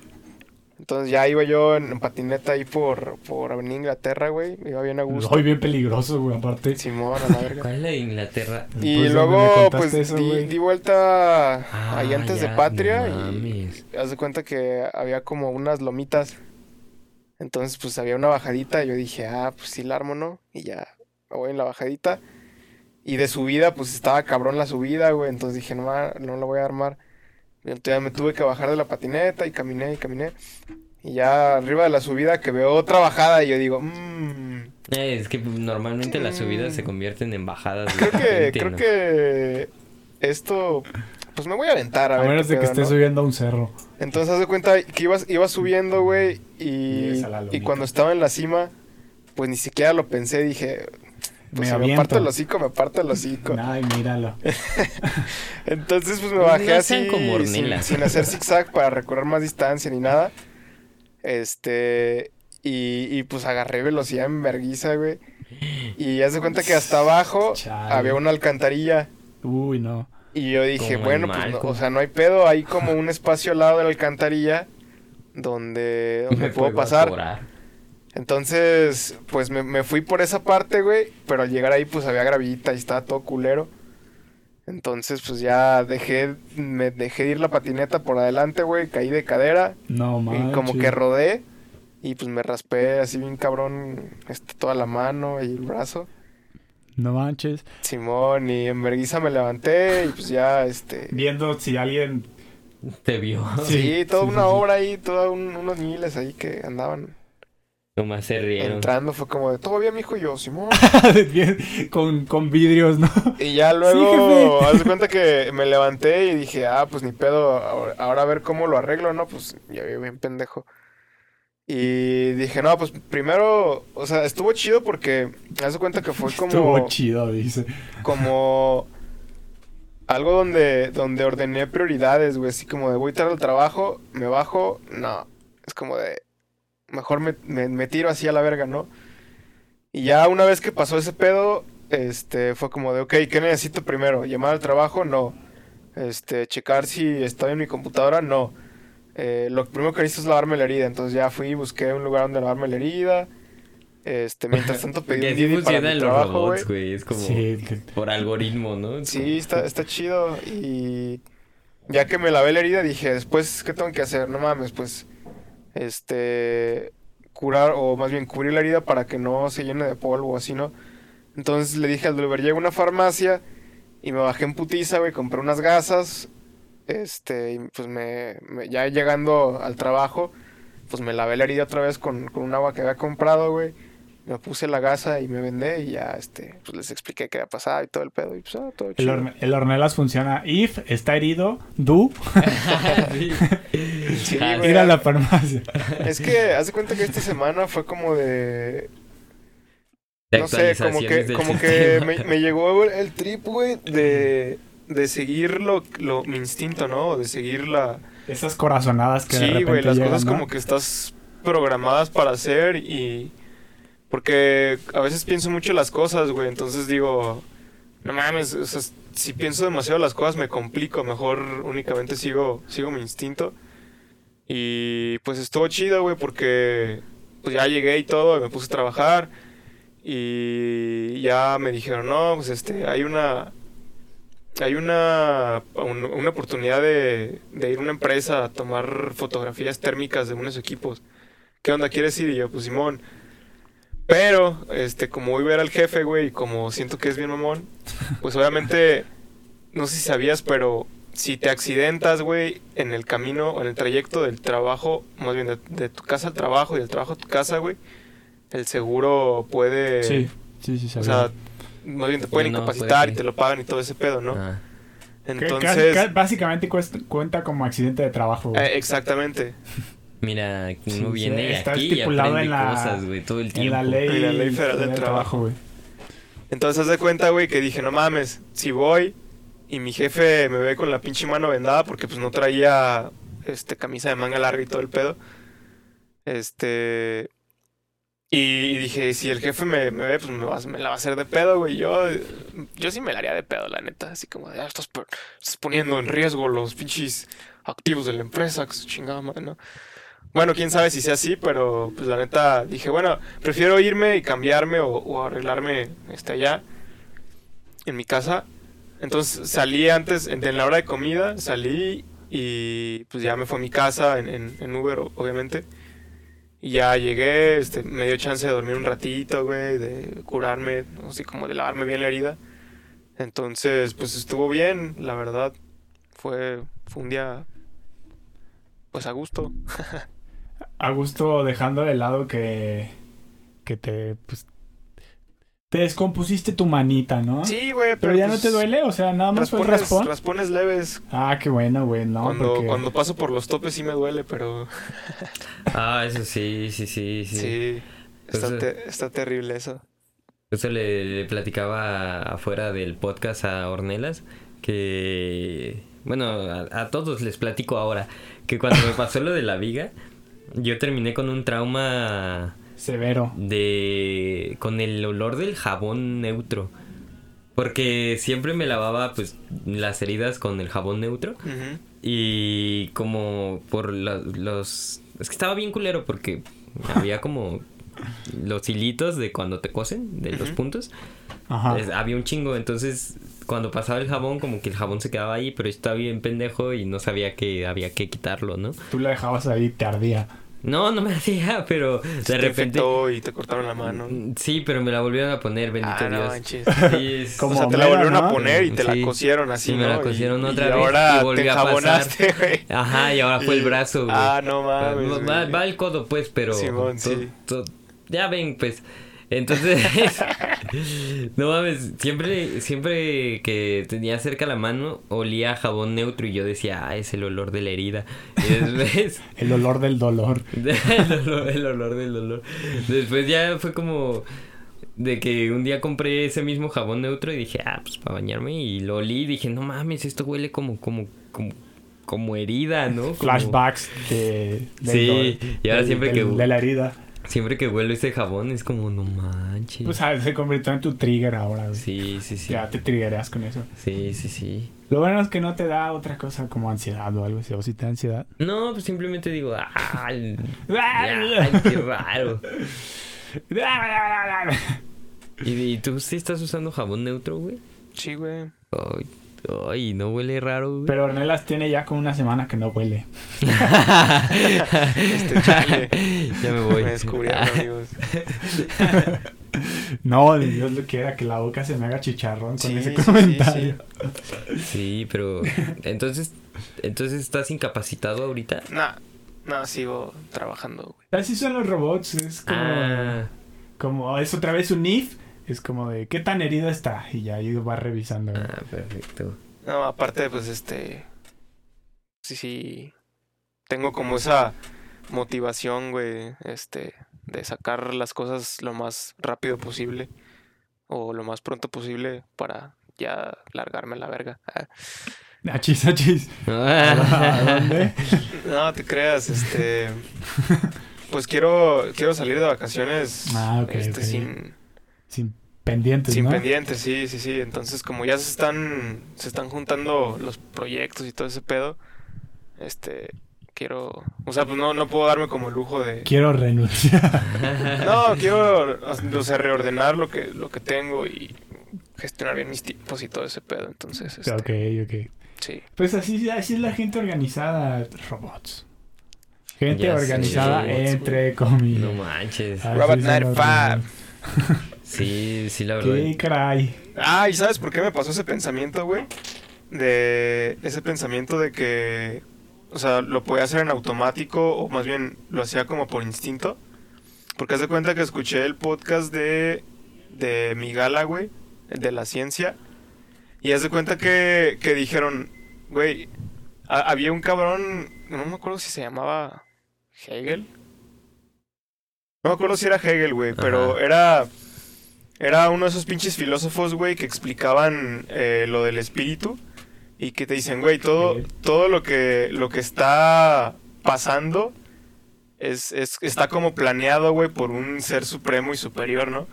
Entonces ya iba yo en, en patineta ahí por, por Avenida Inglaterra, güey. Iba bien a gusto. Soy bien peligroso, güey, aparte. Simón, a la verga. ¿Cuál es la de Inglaterra? Y Pues, me luego, pues, eso, di, di vuelta Ah, ahí antes ya, de Patria no y haz de cuenta que había como unas lomitas. Entonces, pues, había una bajadita y yo dije, ah, pues sí la armo, ¿no? Y ya me voy en la bajadita. Y de subida, pues, estaba cabrón la subida, güey. Entonces dije, no, no la voy a armar. Y entonces ya me tuve que bajar de la patineta y caminé y caminé. Y ya arriba de la subida que veo otra bajada y yo digo, mmm. Eh, es que normalmente las subidas Mm. se convierten en bajadas. Creo que, creo ¿no? que esto, pues me voy a aventar a, A ver menos de que ¿no? subiendo a un cerro. Entonces haz de cuenta que ibas, iba subiendo, güey, y, y lomita. cuando estaba en la cima, pues ni siquiera lo pensé, dije, pues Me si me aviento. parto el hocico, me parto el hocico. Ay, míralo. Entonces pues me bajé no así como sin, sin hacer zigzag para recorrer más distancia ni nada. Este, y, y pues agarré velocidad en verguiza, güey. Y haz de cuenta que hasta abajo Chale. había una alcantarilla. Uy, no. Y yo dije, Como bueno, en pues no, o sea, no hay pedo, hay como un espacio al lado de la alcantarilla donde, donde Me puedo pasar. Entonces, pues me, me fui por esa parte, güey, pero al llegar ahí pues había gravita y estaba todo culero. Entonces, pues ya dejé, me dejé de ir la patineta por adelante, güey, caí de cadera No, manches. y como que rodé y pues me raspé así bien cabrón este, toda la mano y el brazo. No manches. Simón, y en vergüenza me levanté y pues ya, este... Viendo si alguien... Te vio. Sí, Sí, toda sí, una sí, obra ahí, todos unos miles ahí que andaban Nomás se rieron. entrando. Fue como de, ¿todo bien, mijo? Y yo, Simón. Con, con vidrios, ¿no? Y ya Sí, luego, jefe. haz de cuenta que me levanté y dije, ah, pues ni pedo, ahora, ahora a ver cómo lo arreglo, ¿no? Pues ya vi bien pendejo. Y dije, no, pues primero, o sea, estuvo chido porque, haz de cuenta que fue como, Estuvo chido, dice. como algo donde, donde ordené prioridades, güey, así como de voy tarde al trabajo, me bajo, no, es como de, mejor me, me, me tiro así a la verga, ¿no? Y ya una vez que pasó ese pedo, este, fue como de, ok, ¿qué necesito primero? ¿Llamar al trabajo? No. Este, checar si estoy en mi computadora? No. Eh, lo primero que necesito es lavarme la herida, entonces ya fui y busqué un lugar donde lavarme la herida. Este, mientras tanto pedí un Didi para mi trabajo, robots. Es como Sí, por algoritmo, ¿no? Es Sí, está, está chido. Y ya que me lavé la herida, dije, después, ¿qué tengo que hacer? No mames, pues, este, curar, o más bien cubrir la herida para que no se llene de polvo, así, ¿no? Entonces le dije al driver, llego a una farmacia y me bajé en putiza, güey, compré unas gasas, este, y pues me, me- ya llegando al trabajo, pues me lavé la herida otra vez con, con un agua que había comprado, güey. Me puse la gasa y me vendé y ya, este, pues les expliqué qué había pasado y todo el pedo y pues, ah, todo El, chido. horne- el hornelas funciona. If está herido, do, Sí. Sí, güey. ir a la farmacia. Es que haz de cuenta que esta semana fue como de. de No sé, como que, como que me, me llegó el trip, güey, de, de seguir lo, lo- mi instinto, ¿no? De seguir la. Esas corazonadas que de Sí, repente güey, las llegan, cosas ¿no? como que estás programadas para hacer y. Porque a veces pienso mucho las cosas, güey, entonces digo. No mames, o sea, si pienso demasiado las cosas me complico, mejor únicamente sigo, sigo mi instinto. Y pues estuvo chido, güey, porque pues ya llegué y todo, y me puse a trabajar y ya me dijeron, no, pues este, hay una, hay una, un- una oportunidad de, de ir a una empresa a tomar fotografías térmicas de unos equipos. ¿Qué onda quieres ir? Y yo, pues Simón. Pero, este, como voy a ver al jefe, güey, y como siento que es bien mamón, pues obviamente, no sé si sabías, pero si te accidentas, güey, en el camino, en el trayecto del trabajo, más bien de, de tu casa al trabajo y del trabajo a tu casa, güey, el seguro puede... Sí, sí, sí, O sabía. sea, más bien te pueden No, incapacitar pues y te lo pagan y todo ese pedo, ¿no? Ah. Entonces, básicamente cuesta- cuenta como accidente de trabajo. güey. eh, exactamente. Mira, Sí, uno sí, viene está aquí estipulado en la- cosas, güey, todo el en tiempo. la ley, En la Ley Federal del Trabajo. güey. Entonces, haz de cuenta, güey, que dije, no mames, si voy y mi jefe me ve con la pinche mano vendada porque pues no traía este camisa de manga larga y todo el pedo. Este y dije, si el jefe me, ve, pues me, va- me la va a hacer de pedo, güey. Yo, yo sí me la haría de pedo, la neta. Así como de, "Ah, estás, po- estás poniendo en riesgo los pinches activos de la empresa, que su chingada madre, ¿no? Bueno, quién sabe si sea así, pero pues la neta dije, bueno, prefiero irme y cambiarme o, o arreglarme este, allá en mi casa. Entonces salí antes, en, la hora de comida, salí y pues ya me fue a mi casa en, Uber, obviamente. Y ya llegué, este, me dio chance de dormir un ratito, güey, de curarme, así como de lavarme bien la herida. Entonces, pues estuvo bien, la verdad. Fue, fue un día, pues a gusto. a gusto dejando de lado que, que te, pues, te descompusiste tu manita, ¿no? Sí, güey, Pero ya no pues, te duele, o sea, nada más fue el raspones, raspón. raspones leves. Ah, qué bueno, güey, no, cuando, porque... cuando paso por los topes sí me duele, pero Ah, eso sí, sí, sí, sí. sí, está, Pues, te- está terrible eso. Eso le, le platicaba afuera del podcast a Ornelas, que, bueno, a, a todos les platico ahora, que cuando me pasó lo de la viga, yo terminé con un trauma Severo. de con el olor del jabón neutro. Porque siempre me lavaba pues las heridas con el jabón neutro y como por la- los es que estaba bien culero porque había como los hilitos de cuando te cosen de los puntos. Ajá. Es- había un chingo, entonces cuando pasaba el jabón como que el jabón se quedaba ahí, pero yo estaba bien pendejo y no sabía que había que quitarlo, ¿no? Tú la dejabas ahí y te ardía. No, no me hacía, pero Se de te repente infectó y te cortaron la mano. Mm, Sí, pero me la volvieron a poner, bendito Ah, no Dios. manches. Sí, es- Como o sea, te la volvieron a ¿no? poner y te Sí. la cosieron así, Sí, me ¿no? la cosieron y, otra y vez ahora y volvió te a pasar. Ajá, y ahora fue el brazo, güey. Ah, no mames, Va, va, el codo, pues, pero. Simón, to- sí. to- ya ven, pues. Entonces. no mames, siempre, siempre que tenía cerca la mano, olía a jabón neutro y yo decía, ah, es el olor de la herida. Y después. El olor del dolor. el, olor, el olor del dolor. Después ya fue como. De que un día compré ese mismo jabón neutro y dije, ah, pues para bañarme. Y lo olí y dije, no mames, esto huele como, como, como, como herida, ¿no? Como- Flashbacks de... Sí, y ahora del- siempre del- que- De la herida. Siempre que huelo ese jabón es como, no manches. Pues ah, se convirtió en tu trigger ahora, güey. sí, sí, sí. Ya te triggereas con eso. Sí, sí, sí. Lo bueno es que no te da otra cosa como ansiedad o algo así. O si te da ansiedad. No, pues simplemente digo, ay, ay, qué raro. ¿Y, y tú sí estás usando jabón neutro, güey? Sí, güey. Ay, ay, no huele raro, güey. Pero Ornelas tiene ya como una semana que no huele. Este chile. ya me voy. Me descubrieron, amigos. No, Dios lo quiera que la boca se me haga chicharrón con Sí, ese sí, comentario. Sí, pero entonces, entonces estás incapacitado ahorita. Nah, no, sigo trabajando, güey. Así son los robots. Es como, Ah, como es otra vez un if. Es como de qué tan herido está. Y ya ahí va revisando. ah, perfecto. No, aparte, pues, este... Sí, sí. Tengo como esa motivación, güey, este... De sacar las cosas lo más rápido posible. O lo más pronto posible para ya largarme a la verga. Ah. Achis, achis. ¿A dónde? No, te creas, este... Pues quiero, quiero salir de vacaciones Ah, ok, este, sin, Sin pendientes, sin ¿no? pendientes, sí, sí, sí. Entonces, como ya se están, se están juntando los proyectos y todo ese pedo, este, quiero, o sea, pues no, no puedo darme como el lujo de, Quiero renunciar. no, quiero, o sea, reordenar lo que, lo que tengo y gestionar bien mis tiempos y todo ese pedo. Entonces, este, ok, ok. sí. Pues así, así es la gente organizada, robots. Gente organizada, robots, entre comillas. No manches. Robot son los 95. Sí, sí, la verdad. ¿Qué caray? Ah, ¿y sabes por qué me pasó ese pensamiento, güey? De ese pensamiento de que, o sea, lo podía hacer en automático o más bien lo hacía como por instinto. Porque haz de cuenta que escuché el podcast de, de Migala, güey, el de la ciencia. Y haz de cuenta que, que dijeron, güey, ha- había un cabrón, no me acuerdo si se llamaba Hegel. No me acuerdo si era Hegel, güey, pero Ajá. era... Era uno de esos pinches filósofos, güey, que explicaban eh, lo del espíritu y que te dicen, güey, todo, todo lo que, lo que está pasando es, es- está como planeado, güey, por un ser supremo y superior, ¿no?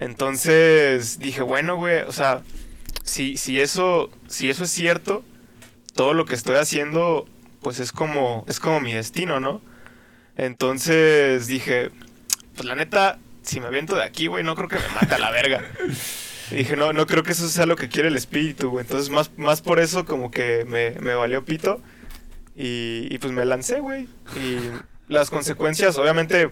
Entonces dije, bueno, güey, o sea, si, si eso, si eso es cierto, todo lo que estoy haciendo, pues es como, es como mi destino, ¿no? Entonces dije, pues la neta, si me aviento de aquí, güey, no creo que me mate a la verga. Y dije, no, no creo que eso sea lo que quiere el espíritu, güey. Entonces, más, más por eso, como que me, me valió pito. Y, y pues me lancé, güey. Y las consecuencias, obviamente,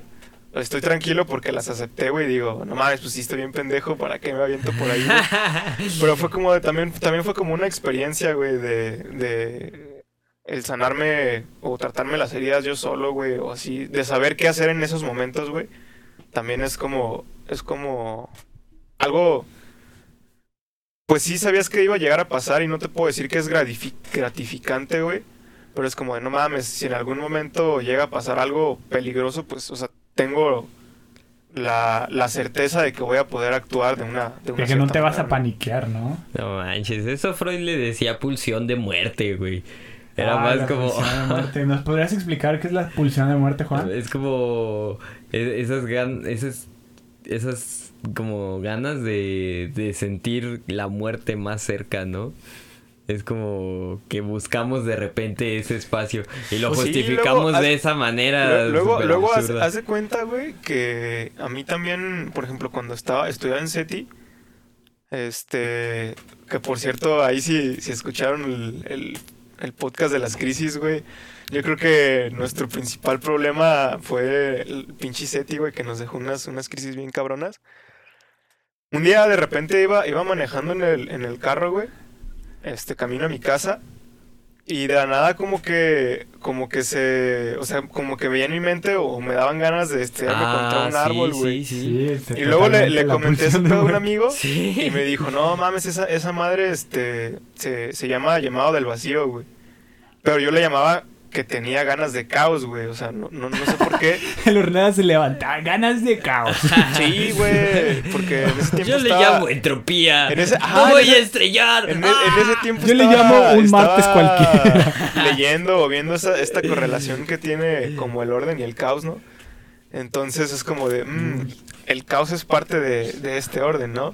estoy tranquilo porque las acepté, güey. Digo, no mames, pues sí estoy bien pendejo, ¿para qué me aviento por ahí? güey? Pero fue como, de- también, también fue como una experiencia, güey, de, de el sanarme o tratarme las heridas yo solo, güey, o así, de saber qué hacer en esos momentos, güey, también es como, es como algo, pues sí sabías que iba a llegar a pasar y no te puedo decir que es gratifi- gratificante, güey, pero es como de no mames, si en algún momento llega a pasar algo peligroso, pues, o sea, tengo la, la certeza de que voy a poder actuar de una, de una De que no te vas a paniquear, ¿no? No manches, eso Freud le decía pulsión de muerte, güey. Era Ah, más la como... pulsión de muerte. ¿Nos podrías explicar qué es la pulsión de muerte, Juan? Es como esas gan esas esas como ganas de, de sentir la muerte más cerca, ¿no? Es como que buscamos de repente ese espacio y lo sí, justificamos luego de esa manera. Lue- Luego, luego haz de cuenta, güey, que a mí también, por ejemplo, cuando estaba estudiaba en SETI, este, que por cierto, ahí sí, si escucharon el, el, el podcast de las crisis, güey, yo creo que nuestro principal problema fue el pinche SETI, güey, que nos dejó unas, unas crisis bien cabronas. Un día de repente iba, iba manejando en el, en el carro, güey, este, camino a mi casa. Y de la nada como que, como que se, o sea, como que veía en mi mente o me daban ganas de estrellarme contra un Ah, sí, árbol, güey. sí, sí. este, Y luego le, le comenté eso a un amigo Sí. y me dijo, no mames, esa, esa madre este, se, se llama llamado del vacío, güey. Pero yo le llamaba que tenía ganas de caos, güey. O sea, no, no, no sé por qué. El hornada se levanta, ganas de caos. Sí, güey. Porque en ese tiempo Yo le llamo entropía. en ese- ¡No en voy ese- a estrellar. En, e- ¡Ah! en ese tiempo Yo le llamo un martes cualquiera. Leyendo o viendo esa, esta correlación que tiene como el orden y el caos, ¿no? Entonces es como de, mm, el caos es parte de, de este orden, ¿no?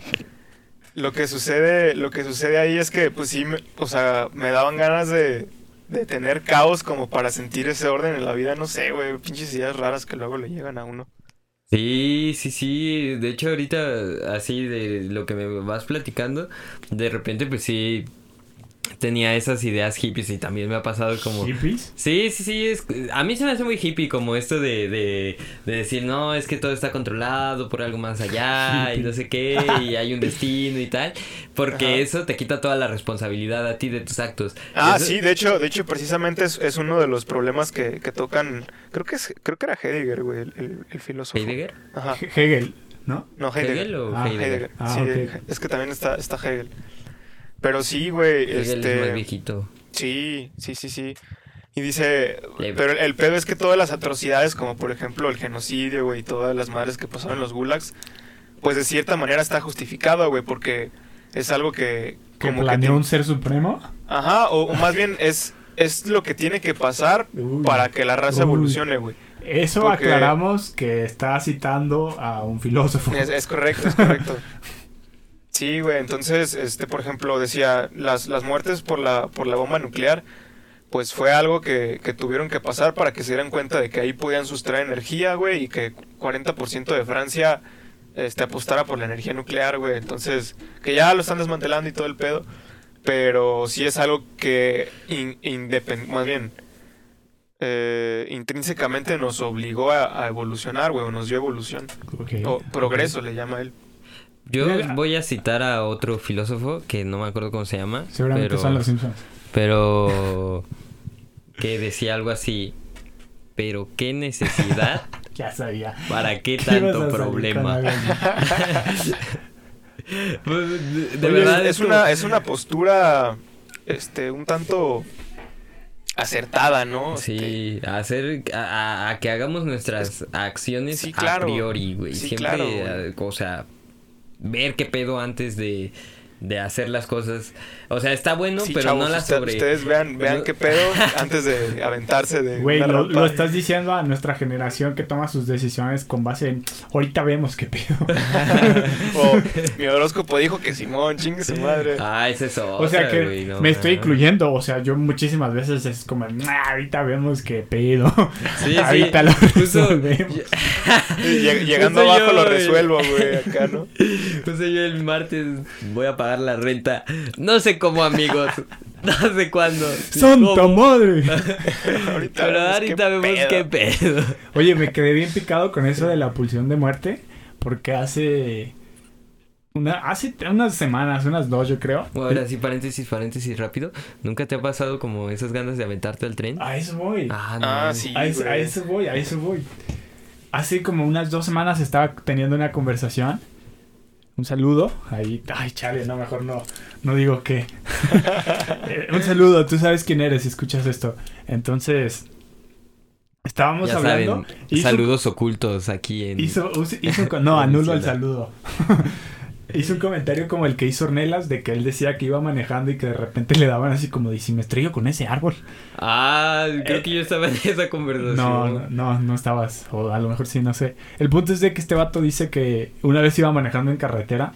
Lo que sucede, lo que sucede ahí es que, pues sí, me- o sea, me daban ganas de, de tener caos como para sentir ese orden en la vida, no sé, güey, pinches ideas raras que luego le llegan a uno. Sí, sí, sí. De hecho, ahorita, así de lo que me vas platicando, de repente, pues sí, tenía esas ideas hippies y también me ha pasado como... ¿Hippies? Sí, sí, sí. Es, a mí se me hace muy hippie como esto de, de, de decir, no, es que todo está controlado por algo más allá y no sé qué, y hay un destino y tal. Porque Ajá. eso te quita toda la responsabilidad a ti de tus actos. Ah, Eso- sí, de hecho, de hecho, precisamente es, es uno de los problemas que, que tocan, creo que es, creo que era Heidegger, güey, el, el- el filósofo. ¿Heidegger? Ajá. He- Hegel, ¿no? No, Heidegger. ¿Hegel o Ah, Heidegger? Heidegger. Ah, sí, es que también está, está Hegel. Pero sí, güey, es este... más viejito. Sí, sí, sí, sí. Y dice, pero el, pedo es que todas las atrocidades, como por ejemplo el genocidio, güey, y todas las madres que pasaron en los gulags, pues de cierta manera está justificado, güey, porque es algo que... Como que planeó te- un ser supremo. Ajá, o, o más bien es, es lo que tiene que pasar Uy. para que la raza Uy. evolucione, güey. Eso Porque- aclaramos que está citando a un filósofo. Es, es correcto, es correcto. Sí, güey, entonces, este, por ejemplo, decía, las, las muertes por la, por la bomba nuclear, pues fue algo que, que tuvieron que pasar para que se dieran cuenta de que ahí podían sustraer energía, güey, y que 40% de Francia este, apostara por la energía nuclear, güey. Entonces, que ya lo están desmantelando y todo el pedo, pero sí es algo que in- independ- más bien, eh, intrínsecamente nos obligó a, a evolucionar, güey, o nos dio evolución. O progreso le llama él. Yo voy a citar a otro filósofo que no me acuerdo cómo se llama. Seguramente pero, son los Simpsons. Pero que decía algo así. Pero qué necesidad, Ya sabía. para qué tanto problema. Pues, de, Oye, verdad es, una, es una postura este, un tanto acertada, ¿no? Este, Sí, a hacer a, que hagamos nuestras acciones Sí, claro. a priori, güey. Sí, Siempre, claro, güey. o sea, ver qué pedo antes de, de hacer las cosas. O sea, está bueno, sí, pero chavos, no las usted- sobre. ustedes vean, vean qué pedo antes de aventarse de Güey, lo, lo estás diciendo a nuestra generación que toma sus decisiones con base en ahorita vemos qué pedo. O mi horóscopo dijo que Simón, chingue su madre. Ah, es o sea que no me estoy incluyendo, o sea, yo muchísimas veces es como, "Nah, ahorita vemos qué pedo. Sí, sí. ahorita lo Justo- resolvemos. Lleg- Llegando Justo abajo yo, lo resuelvo, güey, acá, ¿no? Pues yo el martes voy a pagar la renta. No sé cómo, amigos. No sé cuándo. ¡Santa ¿Cómo? madre! Ahorita Pero vemos ahorita qué vemos pedo. qué pedo. Oye, me quedé bien picado con eso de la pulsión de muerte, porque hace Una, hace unas semanas, unas dos, yo creo. Ahora sí, paréntesis, paréntesis rápido. ¿Nunca te ha pasado como esas ganas de aventarte al tren? A eso voy. Ah, no. Ah, sí. a, eso, a eso voy, a eso voy. Hace como unas dos semanas estaba teniendo una conversación. Un saludo. Ahí. Ay, chale, no, mejor no, no digo qué. Eh, un saludo, tú sabes quién eres si escuchas esto. Entonces, estábamos Ya hablando. saben, hizo- saludos ocultos aquí en... Hizo, hizo no, anulo el saludo. hizo un comentario como el que hizo Ornelas de que él decía que iba manejando y que de repente le daban así como de si me estrello con ese árbol. Ah, creo Eh, que yo estaba en esa conversación. No, no, no, no estabas. O a lo mejor sí, no sé. El punto es de que este vato dice que una vez iba manejando en carretera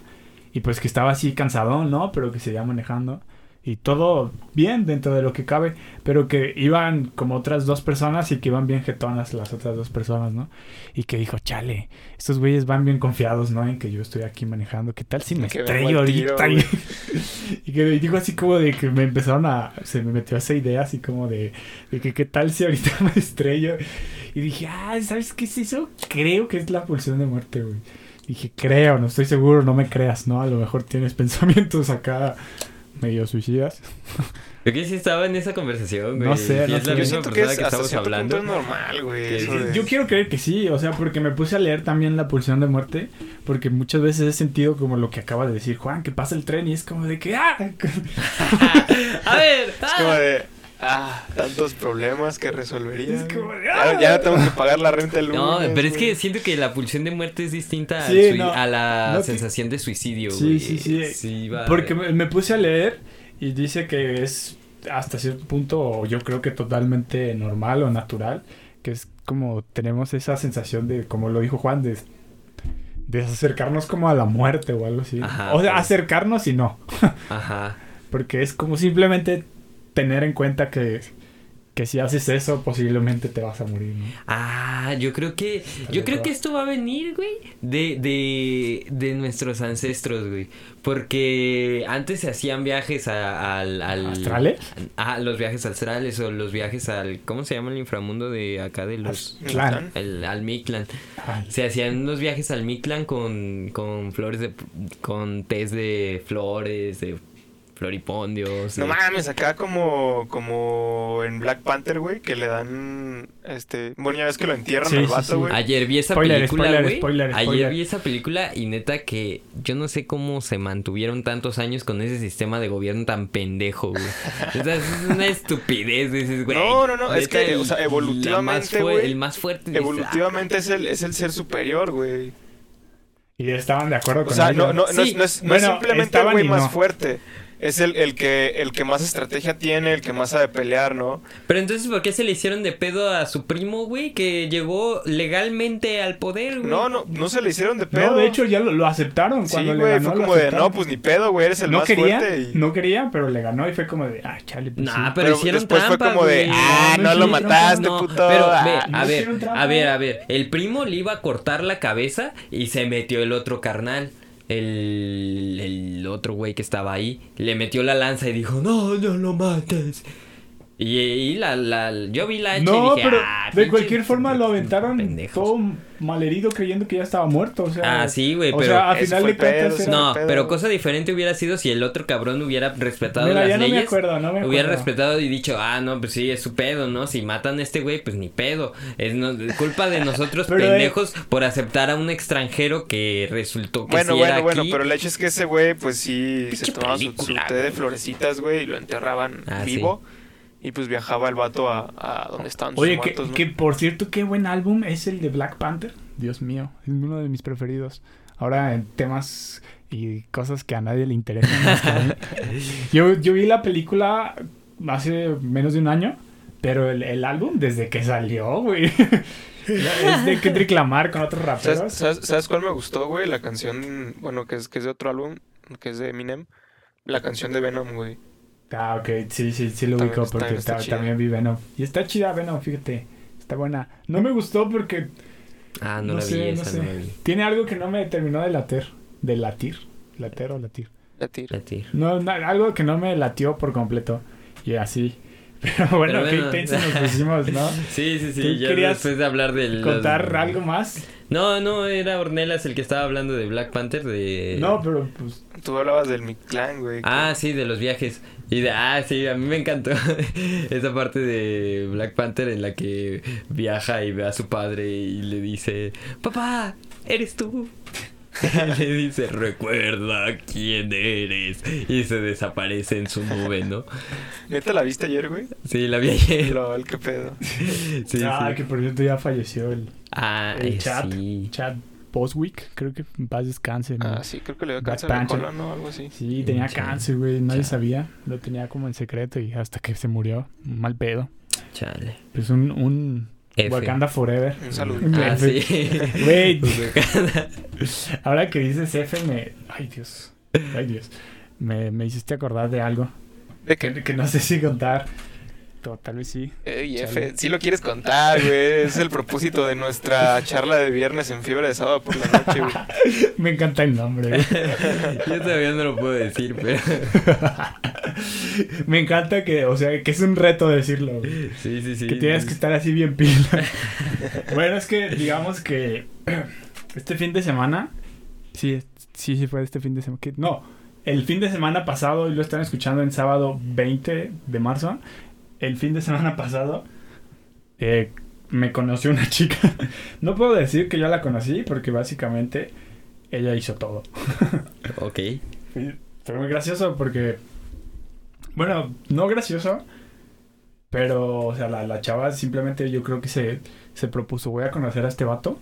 y pues que estaba así cansadón, ¿no? Pero que seguía manejando. Y todo bien dentro de lo que cabe, pero que iban como otras dos personas y que iban bien jetonas las otras dos personas, ¿no? Y que dijo, chale, estos güeyes van bien confiados, ¿no? En que yo estoy aquí manejando. ¿Qué tal si me Que estrello tiro, ahorita? y que dijo así como de que me empezaron a... Se me metió esa idea así como de, de que qué tal si ahorita me estrello. Y dije, ah, ¿sabes qué es eso? Creo que es la pulsión de muerte, güey. Dije, creo, no estoy seguro, no me creas, ¿no? A lo mejor tienes pensamientos acá medio suicidas. Creo que sí estaba en esa conversación, güey. No sé, no es sé. la Yo misma siento que persona es, que estamos hablando. punto es normal, güey. Yo quiero creer que sí, o sea, porque me puse a leer también la pulsión de muerte, porque muchas veces he sentido como lo que acaba de decir Juan, que pasa el tren y es como de que, ah, a ver, Es ah. como de... Ah, tantos problemas que resolvería. Ya, ah. ya no tengo que pagar la renta el lunes. No, pero es que siento que la pulsión de muerte es distinta Sí, no, a la no sensación de suicidio, Sí, güey. sí, sí. va, Porque me, me puse a leer y dice que es hasta cierto punto, o yo creo que totalmente normal o natural, que es como tenemos esa sensación de, como lo dijo Juan, de, de acercarnos como a la muerte o algo así. Ajá, o sea, pues. acercarnos y no, Ajá. porque es como simplemente tener en cuenta que, que si haces eso posiblemente te vas a morir. ¿no? Ah, yo creo que yo creo que esto va a venir, güey, de, de, de nuestros ancestros, güey. Porque antes se hacían viajes a- al, al... ¿Astrales? Ah, los viajes astrales o los viajes al... ¿Cómo se llama el inframundo de acá de los... Aztlán. El, al Mictlan. Ay, Se hacían unos viajes al Mictlan con, con flores de... con test de flores, de floripondios. No de- mames, acá como, como en Black Panther, güey, que le dan, este, bueno, ya ves que lo entierran Sí, al vato, sí. güey. Ayer vi esa Spoiler, película, spoiler, güey. spoiler, Ayer spoiler. vi esa película y neta que yo no sé cómo se mantuvieron tantos años con ese sistema de gobierno tan pendejo, güey. O sea, es una estupidez, dices, güey. No, no, no, es que, o sea, evolutivamente, güey, El más fuerte. dices, Evolutivamente es el, es el ser superior, güey. Y estaban de acuerdo O con sea, ello. no, no, no, Sí, es, no es, no bueno, es simplemente el güey más no. fuerte. Es el, el que el que más estrategia tiene, el que más sabe pelear, ¿no? Pero entonces, ¿por qué se le hicieron de pedo a su primo, güey? Que llegó legalmente al poder, güey. No, no, no se le hicieron de pedo. No, de hecho ya lo, lo aceptaron sí, cuando le güey, ganó. fue como de, no, pues ni pedo, güey, eres el no más quería, fuerte. Y... no quería, pero le ganó y fue como de, ah, chale, pues Nah, sí. pero, Pero hicieron después fue trampa, como de, ah, No, no, no lo mataste, No, puto. pero ah". ve, No a ver, trampa. a ver, a ver, el primo le iba a cortar la cabeza y se metió el otro carnal. El, el otro güey que estaba ahí le metió la lanza y dijo, no, no lo mates. Y, y la, la, yo vi la hecha No, y dije, pero "Ah, de cualquier forma lo aventaron pendejos". todo malherido creyendo que ya estaba muerto. O sea, Ah, sí, güey, o pero sea, a final de cuentas No, pedo. pero cosa diferente hubiera sido si el otro cabrón hubiera respetado Mira, las ya no me leyes. acuerdo, no me acuerdo. Hubiera respetado y dicho, ah, no, pues sí, es su pedo, ¿no? Si matan a este güey, pues ni pedo. Es no- culpa de nosotros Pero, eh, pendejos por aceptar a un extranjero que resultó que Bueno, sí bueno, era bueno, aquí. pero el hecho es que ese güey, pues sí, se tomaba su, su película, té de florecitas, güey, y lo enterraban Ah, vivo. Y pues viajaba el vato a, a donde estaban sus Oye, que, muertos, ¿no? que por cierto, qué buen álbum es el de Black Panther. Dios mío, es uno de mis preferidos. Ahora en temas y cosas que a nadie le interesan. más que a mí. yo, yo vi la película hace menos de un año, pero el, el álbum desde que salió, güey. es de Kendrick Lamar con otros ¿Sabes, raperos. sabes, sabes cuál me gustó, güey? La canción, bueno, que es, que es de otro álbum, que es de Eminem. La canción de Venom, güey. Ah, ok, sí, sí, sí lo También ubico porque está también vi Venom. Y está chida Venom, fíjate. Está buena. No me gustó porque Ah, no, no la sé, vi, no esa sé. no la vi. tiene algo que no me terminó de latir. De latir. ¿Later o latir? La tira. La tía. No, na- algo que no me latió por completo. Y así. Pero bueno, Pero qué bueno. intensos nos pusimos, ¿no? Sí, sí, sí. ¿Tú Ya querías después de hablar del. ¿Contar algo más? No, no, era Ornelas el que estaba hablando de Black Panther. De... No, pero pues... Tú hablabas del Mictlán, güey. Ah, sí, de los viajes. Y de, ah, sí, a mí me encantó esa parte de Black Panther en la que viaja y ve a su padre y le dice, papá, eres tú. Y le dice, recuerda quién eres. Y se desaparece en su nube, ¿no? ¿Neta la viste ayer, güey? Sí, la vi ayer. Lol, qué pedo. Sí, ah, sí. que por cierto ya falleció el, Ah, el eh, chat. sí. Chat Boswick. Creo que en paz descanse, ¿no? Ah, sí, creo que le dio cáncer de colon o algo así. Sí, tenía Chale. cáncer, güey. Nadie Chale. sabía. Lo tenía como en secreto y hasta que se murió. Mal pedo. Chale. Pues un, un F. Wakanda Forever. Un saludo. Ah, sí. Güey, ahora que dices F me... Ay, Dios. Ay, Dios. Me, me hiciste acordar de algo. ¿De Que, qué? que no sé si contar. Tal vez sí. Ey. F, sí lo quieres contar, güey. Es el propósito de nuestra charla de viernes en fiebre de sábado por la noche, güey. Me encanta el nombre. güey. Yo todavía no lo puedo decir, pero. me encanta que, o sea, que es un reto decirlo. güey. Sí, sí, sí. que tienes que estar así bien pila. bueno, es que digamos que este fin de semana, sí, sí, sí fue este fin de semana. No, el fin de semana pasado, y lo están escuchando en sábado 20 de marzo, el fin de semana pasado eh, me conoció una chica. no puedo decir que yo la conocí porque básicamente ella hizo todo. Ok. Fue muy gracioso porque. Bueno, no gracioso. Pero, o sea, la, la chava simplemente yo creo que se, se propuso, voy a conocer a este vato.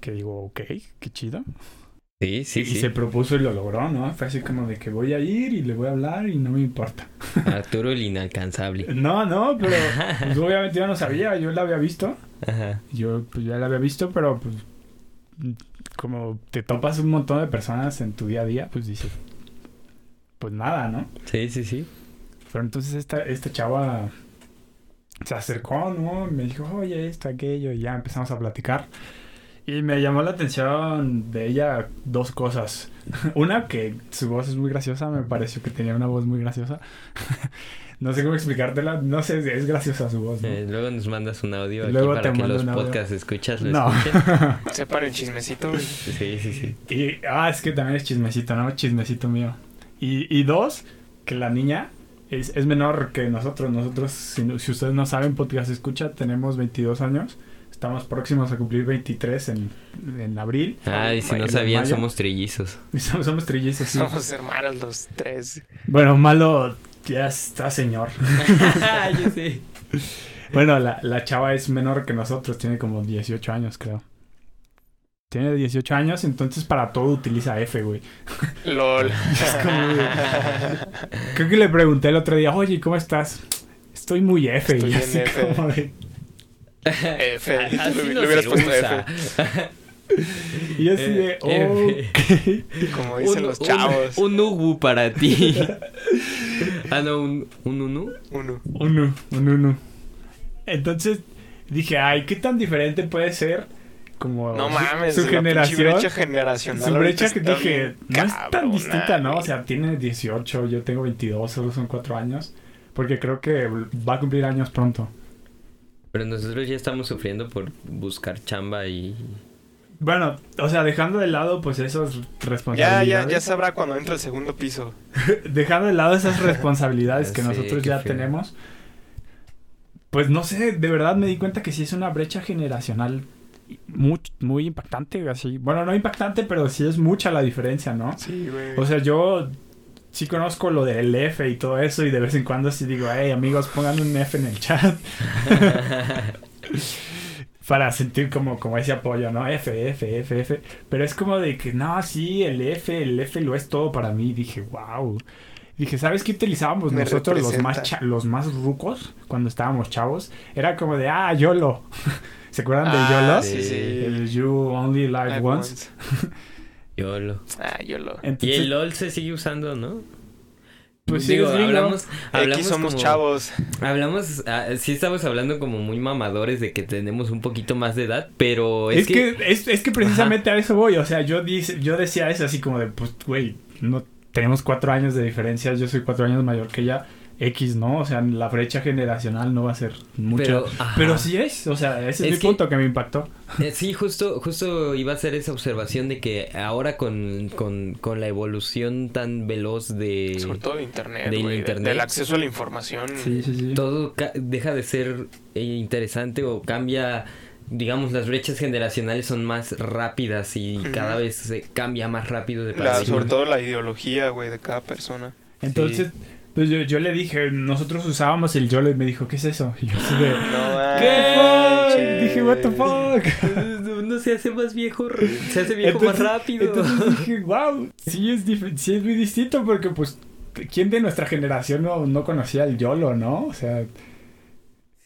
Que digo, ok, qué chido. Sí, sí, y sí. se propuso y lo logró, ¿no? Fue así como de que voy a ir y le voy a hablar y no me importa. Arturo el inalcanzable. No, no, pero pues, obviamente yo no sabía, yo la había visto. Ajá. Yo pues ya la había visto, pero pues como te topas un montón de personas en tu día a día, pues dices, pues nada, ¿no? Sí, sí, sí. Pero entonces esta, esta chava se acercó, ¿no? Me dijo, oye, esto, aquello, y ya empezamos a platicar. Y me llamó la atención de ella dos cosas. Una, que su voz es muy graciosa, me pareció que tenía una voz muy graciosa. no sé cómo explicártela, no sé, es graciosa su voz, ¿no? Eh, luego nos mandas un audio aquí Luego te para que los podcasts escuchas lo no. escuchen. Sepan el chismecito, güey. Sí, sí, sí. y, ah, es que también es chismecito, ¿no? Chismecito mío. Y, y dos, que la niña es, es menor que nosotros. Nosotros, si, si ustedes no saben, podcast escucha, tenemos 22 años. Estamos próximos a cumplir 23 en, en abril. Ah, y si no sabían, mayo. somos trillizos. Somos, somos trillizos, sí. Somos hermanos los tres. Bueno, malo ya está señor. Yo sé. Bueno, la, la chava es menor que nosotros, tiene como 18 años, creo. Tiene 18 años, entonces para todo utiliza F, güey. LOL. Es como de- Creo que le pregunté el otro día, oye, ¿cómo estás? Estoy muy F. Estoy y así F. como de... F. Así Le, no hubieras puesto usa. F. Y así de, Eh, ok. Como dicen Un- los chavos. Un, ugu para ti. ah, no, un, un unu. Uno. Uno, un uno. Entonces dije, ay, ¿qué tan diferente puede ser como No su- mames. su la pinche generación? brecha generacional. Su brecha que dije, no es tan distinta, ¿no? O sea, tiene 18, yo tengo 22, solo son 4 años. Porque creo que va a cumplir años pronto. Pero nosotros ya estamos sufriendo por buscar chamba y... Bueno, o sea, dejando de lado pues esas Ya, responsabilidades. ya, ya sabrá cuando entra el segundo piso. Dejando de lado esas responsabilidades que Sí, nosotros ya feo. tenemos. Pues no sé, de verdad me di cuenta que sí es una brecha generacional muy, muy impactante, así. Bueno, no impactante, pero sí es mucha la diferencia, ¿no? Sí, güey. O sea, yo sí conozco lo del F y todo eso y de vez en cuando sí digo, hey amigos, pongan un F en el chat para sentir como, como ese apoyo, ¿no? F, F, F, F. Pero es como de que, no, sí, el F, el F lo es todo para mí. Dije, wow. Dije, ¿sabes qué utilizábamos Me nosotros los más, cha- los más rucos cuando estábamos chavos? Era como de, ah, YOLO. ¿Se acuerdan de Ah, YOLO? Sí, sí. El You Only Live Live Once. YOLO. Ah, yo lo. Y Entonces, el LOL se sigue usando, ¿no? Pues sí, Digo, gringo. hablamos, hablamos Aquí somos como- chavos. Hablamos, ah, sí estamos hablando como muy mamadores de que tenemos un poquito más de edad, pero es, Es, que, es, es que precisamente a eso voy. O sea, yo, dice, yo decía eso así como de, pues, güey, no tenemos cuatro años de diferencia. Yo soy cuatro años mayor que ella. X, ¿no? O sea, la brecha generacional no va a ser mucho. Pero, Pero, sí es, o sea, ese es, Es mi que- punto que me impactó. Eh, Sí, justo, justo iba a hacer esa observación de que ahora con, con, con la evolución tan veloz de Sobre todo de internet, de- internet. Del acceso a la información. Sí, sí, sí. todo deja de ser eh, interesante o cambia, digamos, las brechas generacionales son más rápidas y cada vez se cambia más rápido de La- sobre todo la ideología, güey, de cada persona. Entonces, pues yo, yo le dije, nosotros usábamos el YOLO y me dijo, ¿qué es eso? Y yo así de, No ¿qué? Dije, what the fuck? No se hace más viejo, se hace viejo más rápido. Entonces dije, wow, sí es, sí es muy distinto porque pues, ¿quién de nuestra generación no, no conocía el YOLO, no? O sea,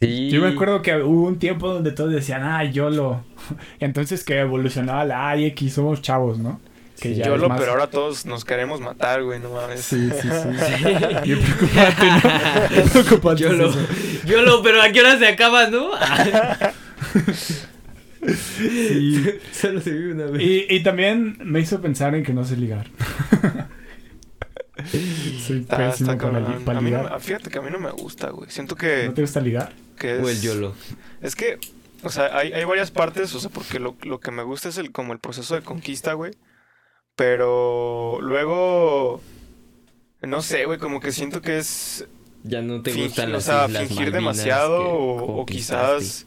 Sí. yo me acuerdo que hubo un tiempo donde todos decían, ah, YOLO. Entonces que evolucionaba la A y X, somos chavos, ¿no? Que ya Yo es lo, más- pero ahora todos nos queremos matar, güey, no mames. Sí, sí, sí. Bien preocupante, ¿no? Bien preocupante Yo es lo, eso. yo lo, pero a qué hora se acaba, ¿no? Sí. Solo se vive una vez. Y, y también me hizo pensar en que no sé ligar. Soy Está, pésimo está para, A mí no fíjate que a mí no me gusta, güey. Siento que, ¿No te gusta ligar? que es... O el YOLO. Es que, o sea, hay, hay varias partes, o sea, porque lo, lo que me gusta es el como el proceso de conquista, güey. Pero luego, no sé, güey, como que siento que es Ya no te fingir, gustan o las sea, Islas fingir Malvinas demasiado que o, quizás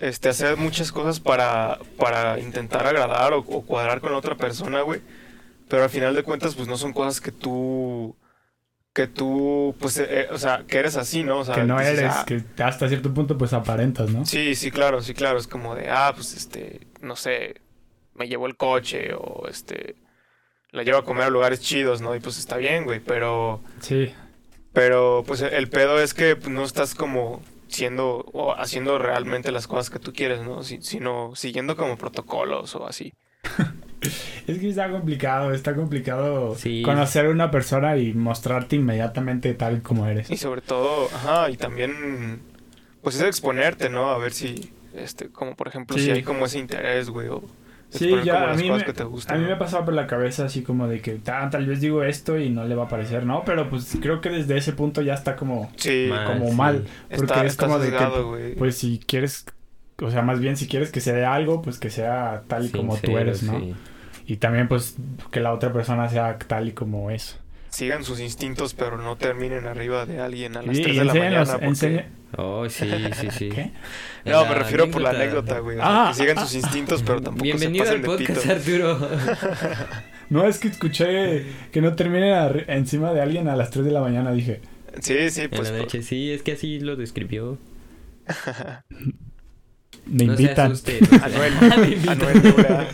este, hacer muchas cosas para, para intentar agradar o, o cuadrar con la otra persona, güey. Pero al final de cuentas, pues no son cosas que tú, que tú, pues, eh, eh, o sea, que eres así, ¿no? O sea, que no dices, eres, "Ah, que hasta cierto punto pues aparentas, ¿no? Sí, sí, claro, sí, claro. Es como de, ah, pues este, no sé, me llevo el coche o este, la llevo a comer a lugares chidos, ¿no? Y pues está bien, güey, pero, Sí. pero pues el pedo es que pues, no estás como siendo o haciendo realmente las cosas que tú quieres, ¿no? Si- sino siguiendo como protocolos o así. Es que está complicado, está complicado Sí. conocer a una persona y mostrarte inmediatamente tal como eres. Y sobre todo, ajá, y también, pues es exponerte, ¿no? A ver si, este, como por ejemplo, Sí. si hay como ese interés, güey, o Sí, ya a mí, me, a mí me pasado por la cabeza así como de que "Ah, tal vez digo esto y no le va a parecer, ¿no? Pero pues creo que desde ese punto ya está como, Sí, Mal. como sí. mal. Porque está, es está como de que, pues si quieres, o sea, más bien si quieres que se dé algo, pues que sea tal y como tú eres, ¿no? sí. Y también pues que la otra persona sea tal y como es. Sigan sus instintos, pero no terminen arriba de alguien a las Y, 3 y de la mañana. Porque... enseña- Oh, sí, sí, sí. ¿Qué? En No, la me refiero por la anécdota, güey. o sea, Ah, que sigan ah, sus instintos, pero tampoco Bienvenido se al pasen de podcast, pito. Arturo. No, es que escuché que no terminen encima de alguien a las 3 de la mañana, dije. Sí, sí, En pues. la noche, sí, es que así lo describió. Me no invitan. Se asuste, no Anuel, Me invitan. Anuel Dura,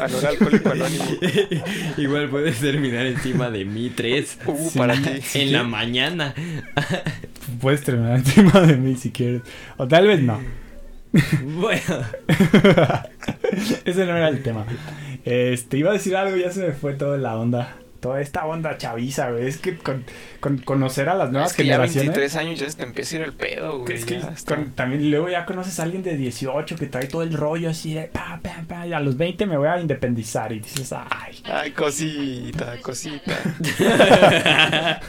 Anuel Alcohólico Anónimo. Igual puedes terminar encima de mí tres Uh, Sí. para ti. en la mañana. Puedes terminar encima de mí si quieres. O tal vez no. Bueno, Ese no era el tema. Este, iba a decir algo, ya se me fue toda la onda. Toda esta onda chaviza, güey. Es que con, con conocer a las nuevas Es que ya generaciones. 23 años ya se te empieza a ir el pedo, güey. Es que ya con- también luego ya conoces a alguien de 18 que trae todo el rollo así de pa, pa, pa, y a los 20 me voy a independizar y dices, ay. Ay, cosita, cosita.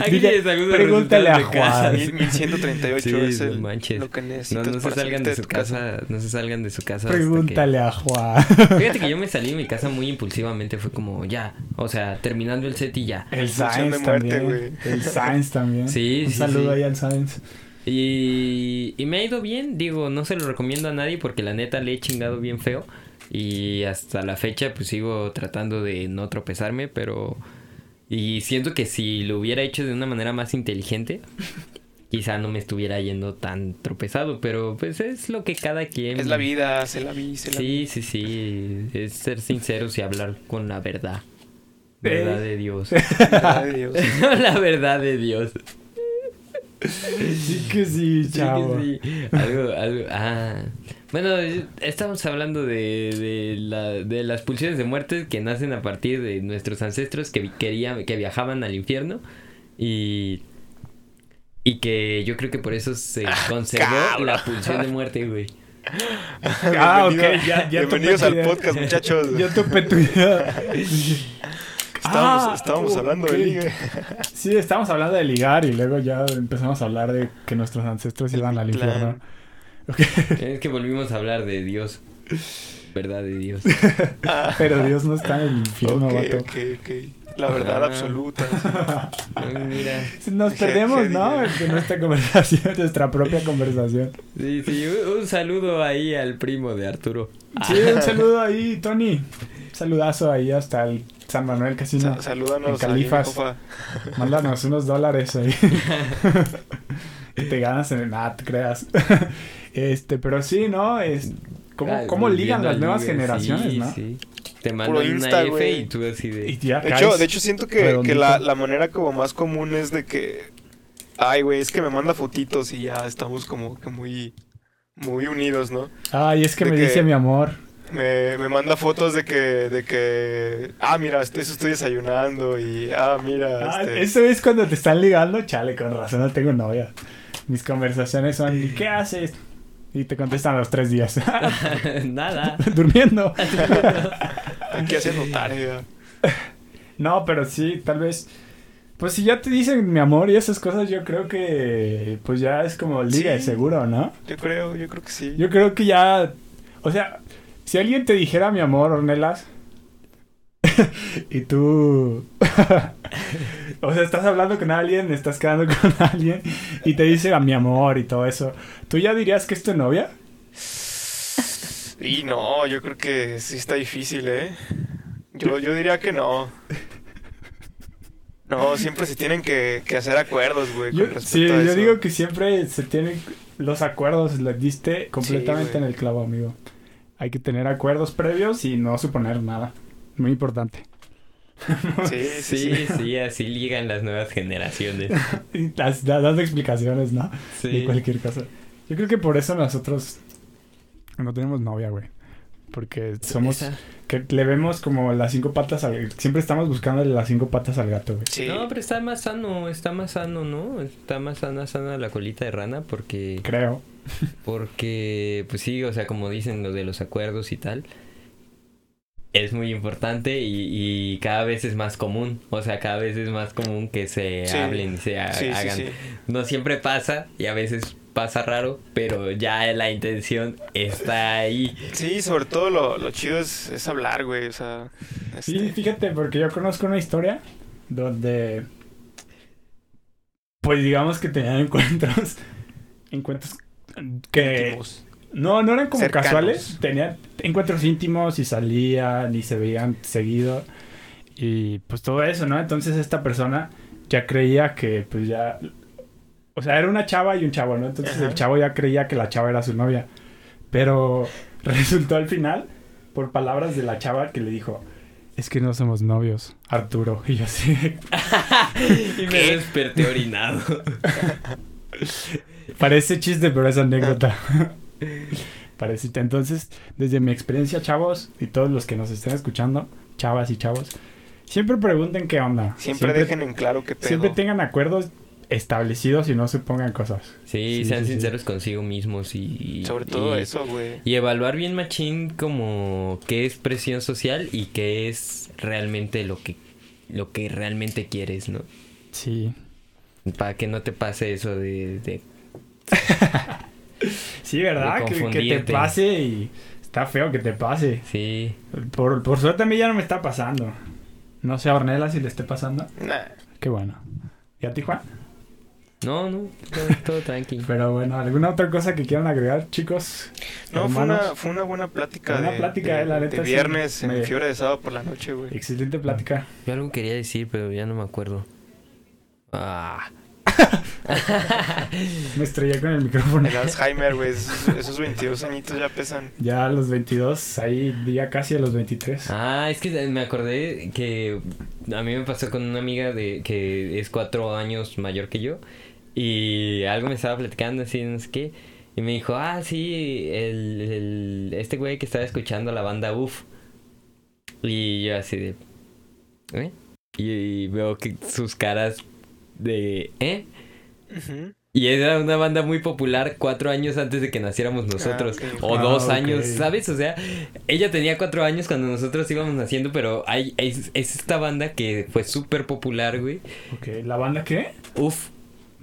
aquí Dile, pregúntale a. Juan. Mil- 1138 Sí, es no el, manches. lo que No, necesitas no se para salgan de su tu casa, no se salgan de su casa. hasta que- Pregúntale a Juan. Fíjate que yo me salí de mi casa muy impulsivamente, fue como ya, o sea, terminando el set y ya. El Expulsión Science de muerte, también. güey. El Science también. Sí, Un sí, saludo sí. ahí al Science. Y, y me ha ido bien, digo, no se lo recomiendo a nadie porque la neta le he chingado bien feo. Y hasta la fecha pues sigo tratando de no tropezarme, pero... Y siento que si lo hubiera hecho de una manera más inteligente, quizá no me estuviera yendo tan tropezado, pero pues es lo que cada quien... Es la vida, se la vi, se la vi. Sí, sí, sí, es ser sinceros y hablar con la verdad. Verdad de Dios. Ay, Dios. la verdad de Dios. Sí que sí, Sí, chavo. que sí. Algo, algo. Ah. Bueno, estamos hablando de, de, la, de las pulsiones de muerte que nacen a partir de nuestros ancestros que querían, que viajaban al infierno y. Y que yo creo que por eso se conservó cabrón. la pulsión de muerte, güey. Ah, ok, Bienvenido- ya, ya Bienvenidos al podcast, muchachos. Yo topé tu idea. Estábamos, Ah, estábamos hablando de ligue. Sí, estábamos hablando de ligar y luego ya empezamos a hablar de que nuestros ancestros iban al infierno. Ok. Es que volvimos a hablar de Dios. Verdad de Dios. Ah, Pero Dios no está en el infierno, ok, vato. ok, ok. La verdad Ah. absoluta. Mira. Nos perdemos, ¿no? De nuestra conversación, nuestra propia conversación. Sí, sí, un, un saludo ahí al primo de Arturo. Sí, un saludo ahí, Tony. Un saludazo ahí hasta el San Manuel Casino. Sa- salúdanos En Califas. Mándanos unos dólares ahí. que te ganas en nada, te creas. este, pero sí, ¿no? Es, ¿Cómo, Ah, cómo ligan las nuevas ligue, generaciones, sí, no? sí. Te mandan Insta, una F güey. y tú así de... Y ya De caes hecho, de hecho siento que, que la, la manera como más común es de que... Ay, güey, es que me manda fotitos y ya estamos como que muy... Muy unidos, ¿no? Ay, es que de me que- dice mi amor. Me, me manda fotos de que, de que, ah, mira, esto- eso estoy desayunando y, ah, mira, Ah, este, Eso es cuando te están ligando, chale, con razón no tengo novia. Mis conversaciones son, ¿y qué haces? Y te contestan a los tres días. Nada. Durmiendo. aquí haciendo tarea. No, pero sí, tal vez. Pues si ya te dicen mi amor y esas cosas, yo creo que pues ya es como liga de Sí. seguro, ¿no? Yo creo, yo creo que sí. Yo creo que ya. O sea, si alguien te dijera mi amor, Ornelas. y tú. o sea, estás hablando con alguien, estás quedando con alguien y te dice a mi amor y todo eso. ¿Tú ya dirías que es tu novia? Y no, yo creo que sí está difícil, ¿eh? Yo, yo diría que no. No, siempre se tienen que, que hacer acuerdos, güey. Yo, con respecto sí, a yo eso. digo que siempre se tienen los acuerdos, le diste completamente en el clavo, amigo. Hay que tener acuerdos previos y no suponer nada. Muy importante. Sí, sí, Sí, sí. sí, así ligan las nuevas generaciones. Da- dando explicaciones, ¿no? De Sí. cualquier cosa. Yo creo que por eso nosotros no tenemos novia, güey. Porque somos... Esa. Que le vemos como las cinco patas al... Siempre estamos buscando las cinco patas al gato, güey. Sí. No, pero está más sano, está más sano, ¿no? Está más sana, sana la colita de rana porque... Creo. Porque, pues sí, o sea, como dicen lo de los acuerdos y tal, es muy importante y, y cada vez es más común. O sea, cada vez es más común que se Sí. hablen se ha- Sí, sí, hagan. sí. No siempre pasa y a veces pasa raro, pero ya la intención está ahí. Sí, sobre todo lo, lo chido es, es hablar, güey. O sea, Sí, este, fíjate, porque yo conozco una historia donde, pues digamos que tenían encuentros, encuentros que íntimos. no, no eran como Cercanos. casuales, tenían encuentros íntimos y salían y se veían seguido y pues todo eso, ¿no? Entonces esta persona ya creía que pues ya, o sea, era una chava y un chavo, ¿no? Entonces Ajá. el chavo ya creía que la chava era su novia, pero resultó al final, por palabras de la chava que le dijo, es que no somos novios, Arturo. Y yo así, Y me desperté orinado. Parece chiste, pero es anécdota. Parece. Entonces, desde mi experiencia, chavos, y todos los que nos estén escuchando, chavas y chavos, siempre pregunten qué onda. Siempre, dejen en claro qué pedo. siempre tengan acuerdos establecidos y no se pongan cosas. Sí, Sí, sean sí, sí. sinceros consigo mismos y... Sobre todo y- eso, güey. Y evaluar bien machín como qué es presión social y qué es realmente lo que lo que realmente quieres, ¿no? Sí. Para que no te pase eso de, de- Sí, ¿verdad? De Que, que te pase y está feo que te pase. sí. Por, por suerte a mí ya no me está pasando. No sé a Ornella si le esté pasando. Nah. Qué bueno. ¿Y a ti, Juan? No, no, todo, todo tranqui. Pero bueno, ¿alguna otra cosa que quieran agregar, chicos? No, fue una, fue una buena plática. Una de, plática, de- eh, la de neta, sí, viernes me- en fiebre de sábado por la noche, güey. Excelente plática. Yo algo quería decir, pero ya no me acuerdo. Ah. Me estrellé con el micrófono. El Alzheimer, güey. Esos, esos 22 añitos ya pesan. Ya a los 22, ahí ya casi a los 23. Ah, es que me acordé que a mí me pasó con una amiga de que es cuatro años mayor que yo y algo me estaba platicando así, no sé qué, y me dijo, ah, sí, el, el- este güey que estaba escuchando la banda UF. Y yo así de, ¿eh? Y, y veo que sus caras de, ¿eh? Ujú. Y era una banda muy popular cuatro años antes de que naciéramos nosotros. Ah, ok. O Ah, dos ok. años, ¿sabes? O sea, ella tenía cuatro años cuando nosotros íbamos naciendo, pero hay, es, es esta banda que fue súper popular, güey. Ok, ¿la banda qué? Uf.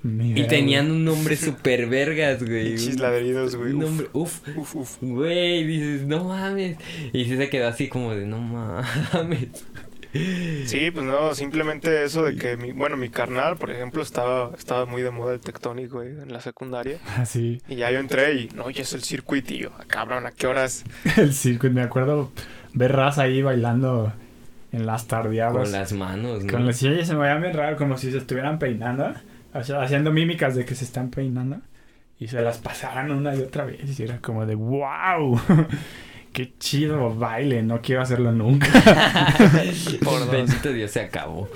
Y tenían güey. un nombre súper vergas, güey. Ladridos, güey. Un Uf, nombre, uf. uf, uf. Güey, dices, no mames. Y sí se quedó así como de, no mames. Sí, pues no, simplemente eso de que mi, bueno, mi carnal, por ejemplo, estaba, estaba muy de moda el Tectonic, güey, en la secundaria. Ah, sí. Y ya yo entré y, no, ya es el circuito y yo, "Ah, cabrón, ¿a qué horas? El circuit, me acuerdo ver raza ahí bailando en las tardeadas. Con las manos, ¿no? Con los sí, se me veía bien raro, como si se estuvieran peinando. O sea, haciendo mímicas de que se están peinando. Y se las pasaran una y otra vez. Y era como de wow. Qué chido baile, no quiero hacerlo nunca. Por dos. Bendito Dios, se acabó.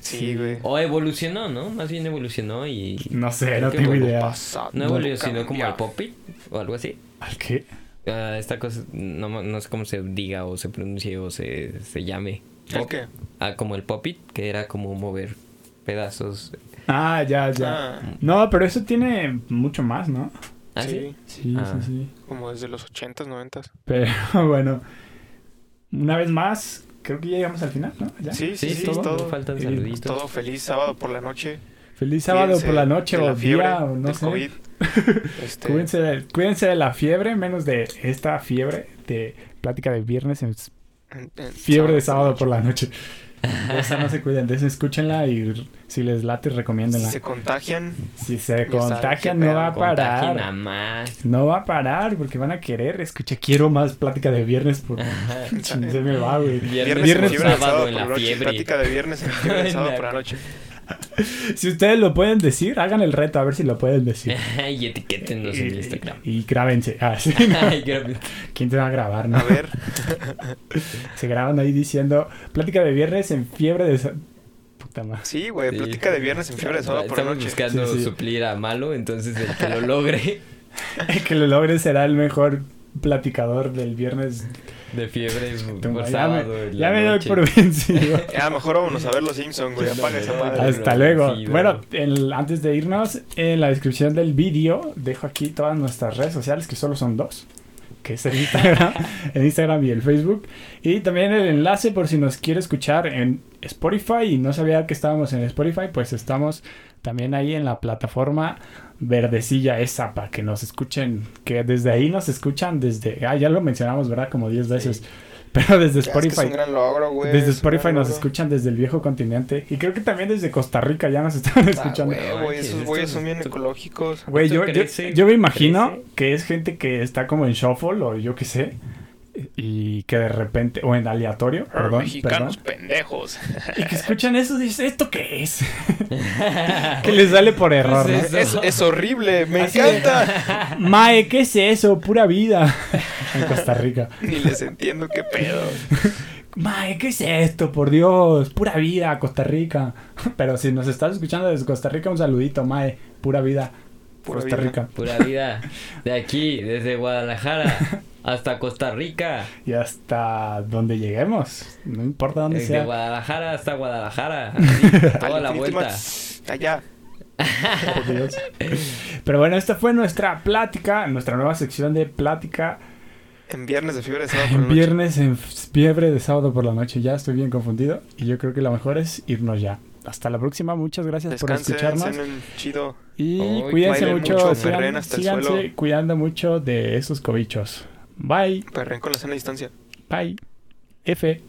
Sí, güey. O evolucionó, ¿no? Más bien evolucionó y... No sé, no tengo idea. Pasado, ¿No evolucionó como al. Poppy? O algo así. ¿Al qué? Ah, esta cosa, no, no sé cómo se diga o se pronuncie o se, se llame. ¿El qué? Ah, como el Poppy, que era como mover pedazos. Ah, ya, ya. Ah, No, pero eso tiene mucho más, ¿no? ¿Ah, sí? sí, Sí, Ah. sí, sí. como desde los 80s, 90s. Pero bueno, una vez más, creo que ya llegamos al final, ¿no? ¿Ya? Sí, sí, Sí, sí, sí, todo, no faltan Sí, saluditos. todo feliz sábado por la noche. Feliz sábado Cuídense por la noche o la fiebre, día o no del sé. COVID. Este, Cuídense de, cuídense de la fiebre, menos de esta fiebre de plática de viernes en en- en fiebre de sábado por la noche. Esa no se cuiden, de esa escúchenla y si les late, Si recomiéndenla. se contagian, Si se contagian, no va a parar. más. No va a parar porque van a querer. Escucha, quiero más plática de viernes porque se me va, güey. Viernes, Viernes sábado en la la fiebre. Plática de viernes en fiebre de sábado por la noche. Si ustedes lo pueden decir, hagan el reto a ver si lo pueden decir. y etiquétenos en Instagram. Y, y grábense. Ah, sí, no. Ay, qué- ¿Quién te va a grabar, no? A ver, Se graban ahí diciendo plática de viernes en fiebre de... Puta madre. sí, güey, Sí. plática de viernes en fiebre de sábado por la Estamos noche. buscando Sí, sí. suplir a Malo, entonces el que lo logre El que lo logre será el mejor platicador del viernes. De fiebre por ya sábado. ya me doy por vencido. Ya, mejor vámonos a ver los Simpsons, güey. Apaga esa madre. Hasta luego. Bueno, bueno. el- antes de irnos, en la descripción del vídeo dejo aquí todas nuestras redes sociales, que solo son dos. Que es el Instagram, el Instagram y el Facebook. Y también el enlace por si nos quiere escuchar en Spotify y no sabía que estábamos en Spotify, pues estamos también ahí en la plataforma verdecilla esa para que nos escuchen, que desde ahí nos escuchan desde, ah, ya lo mencionamos, ¿verdad? Como 10 veces. Pero desde Ya, es que Spotify. es un gran logro, güey. Desde Spotify nos logro. escuchan desde el viejo continente. Y creo que también desde Costa Rica ya nos están Ah, escuchando. güey, güey, esos güeyes son bien ecológicos. Güey, yo, yo, crece, yo me imagino crece. que es gente que está como en shuffle o yo qué sé. Y que de repente, o en aleatorio, perdón, Mexicanos perdón, pendejos. y que escuchan eso y dicen, ¿esto qué es? que les sale por error, ¿no? es- Es, es horrible, me Así de- encanta. Mae, ¿qué es eso? Pura vida. en Costa Rica. Ni les entiendo qué pedo. Mae, ¿qué es esto? Por Dios, pura vida, Costa Rica. Pero si nos estás escuchando desde Costa Rica, un saludito, Mae, pura vida, Pura Costa vida. Rica. Pura vida. De aquí, desde Guadalajara hasta Costa Rica. Y hasta donde lleguemos, no importa dónde Desde sea. Guadalajara hasta Guadalajara. así, toda la vuelta. Allá. Dios. Pero bueno, esta fue nuestra plática, nuestra nueva sección de plática En viernes de fiebre de sábado por la en noche. viernes en fiebre de sábado por la noche. Ya estoy bien confundido y yo creo que lo mejor es irnos ya. Hasta la próxima, muchas gracias por escucharnos. chido. Y cuídense mucho, mucho, sigan- perren hasta el síganse suelo. cuidando mucho de esos cobichos. Bye, Perren con la sana distancia. bye. F.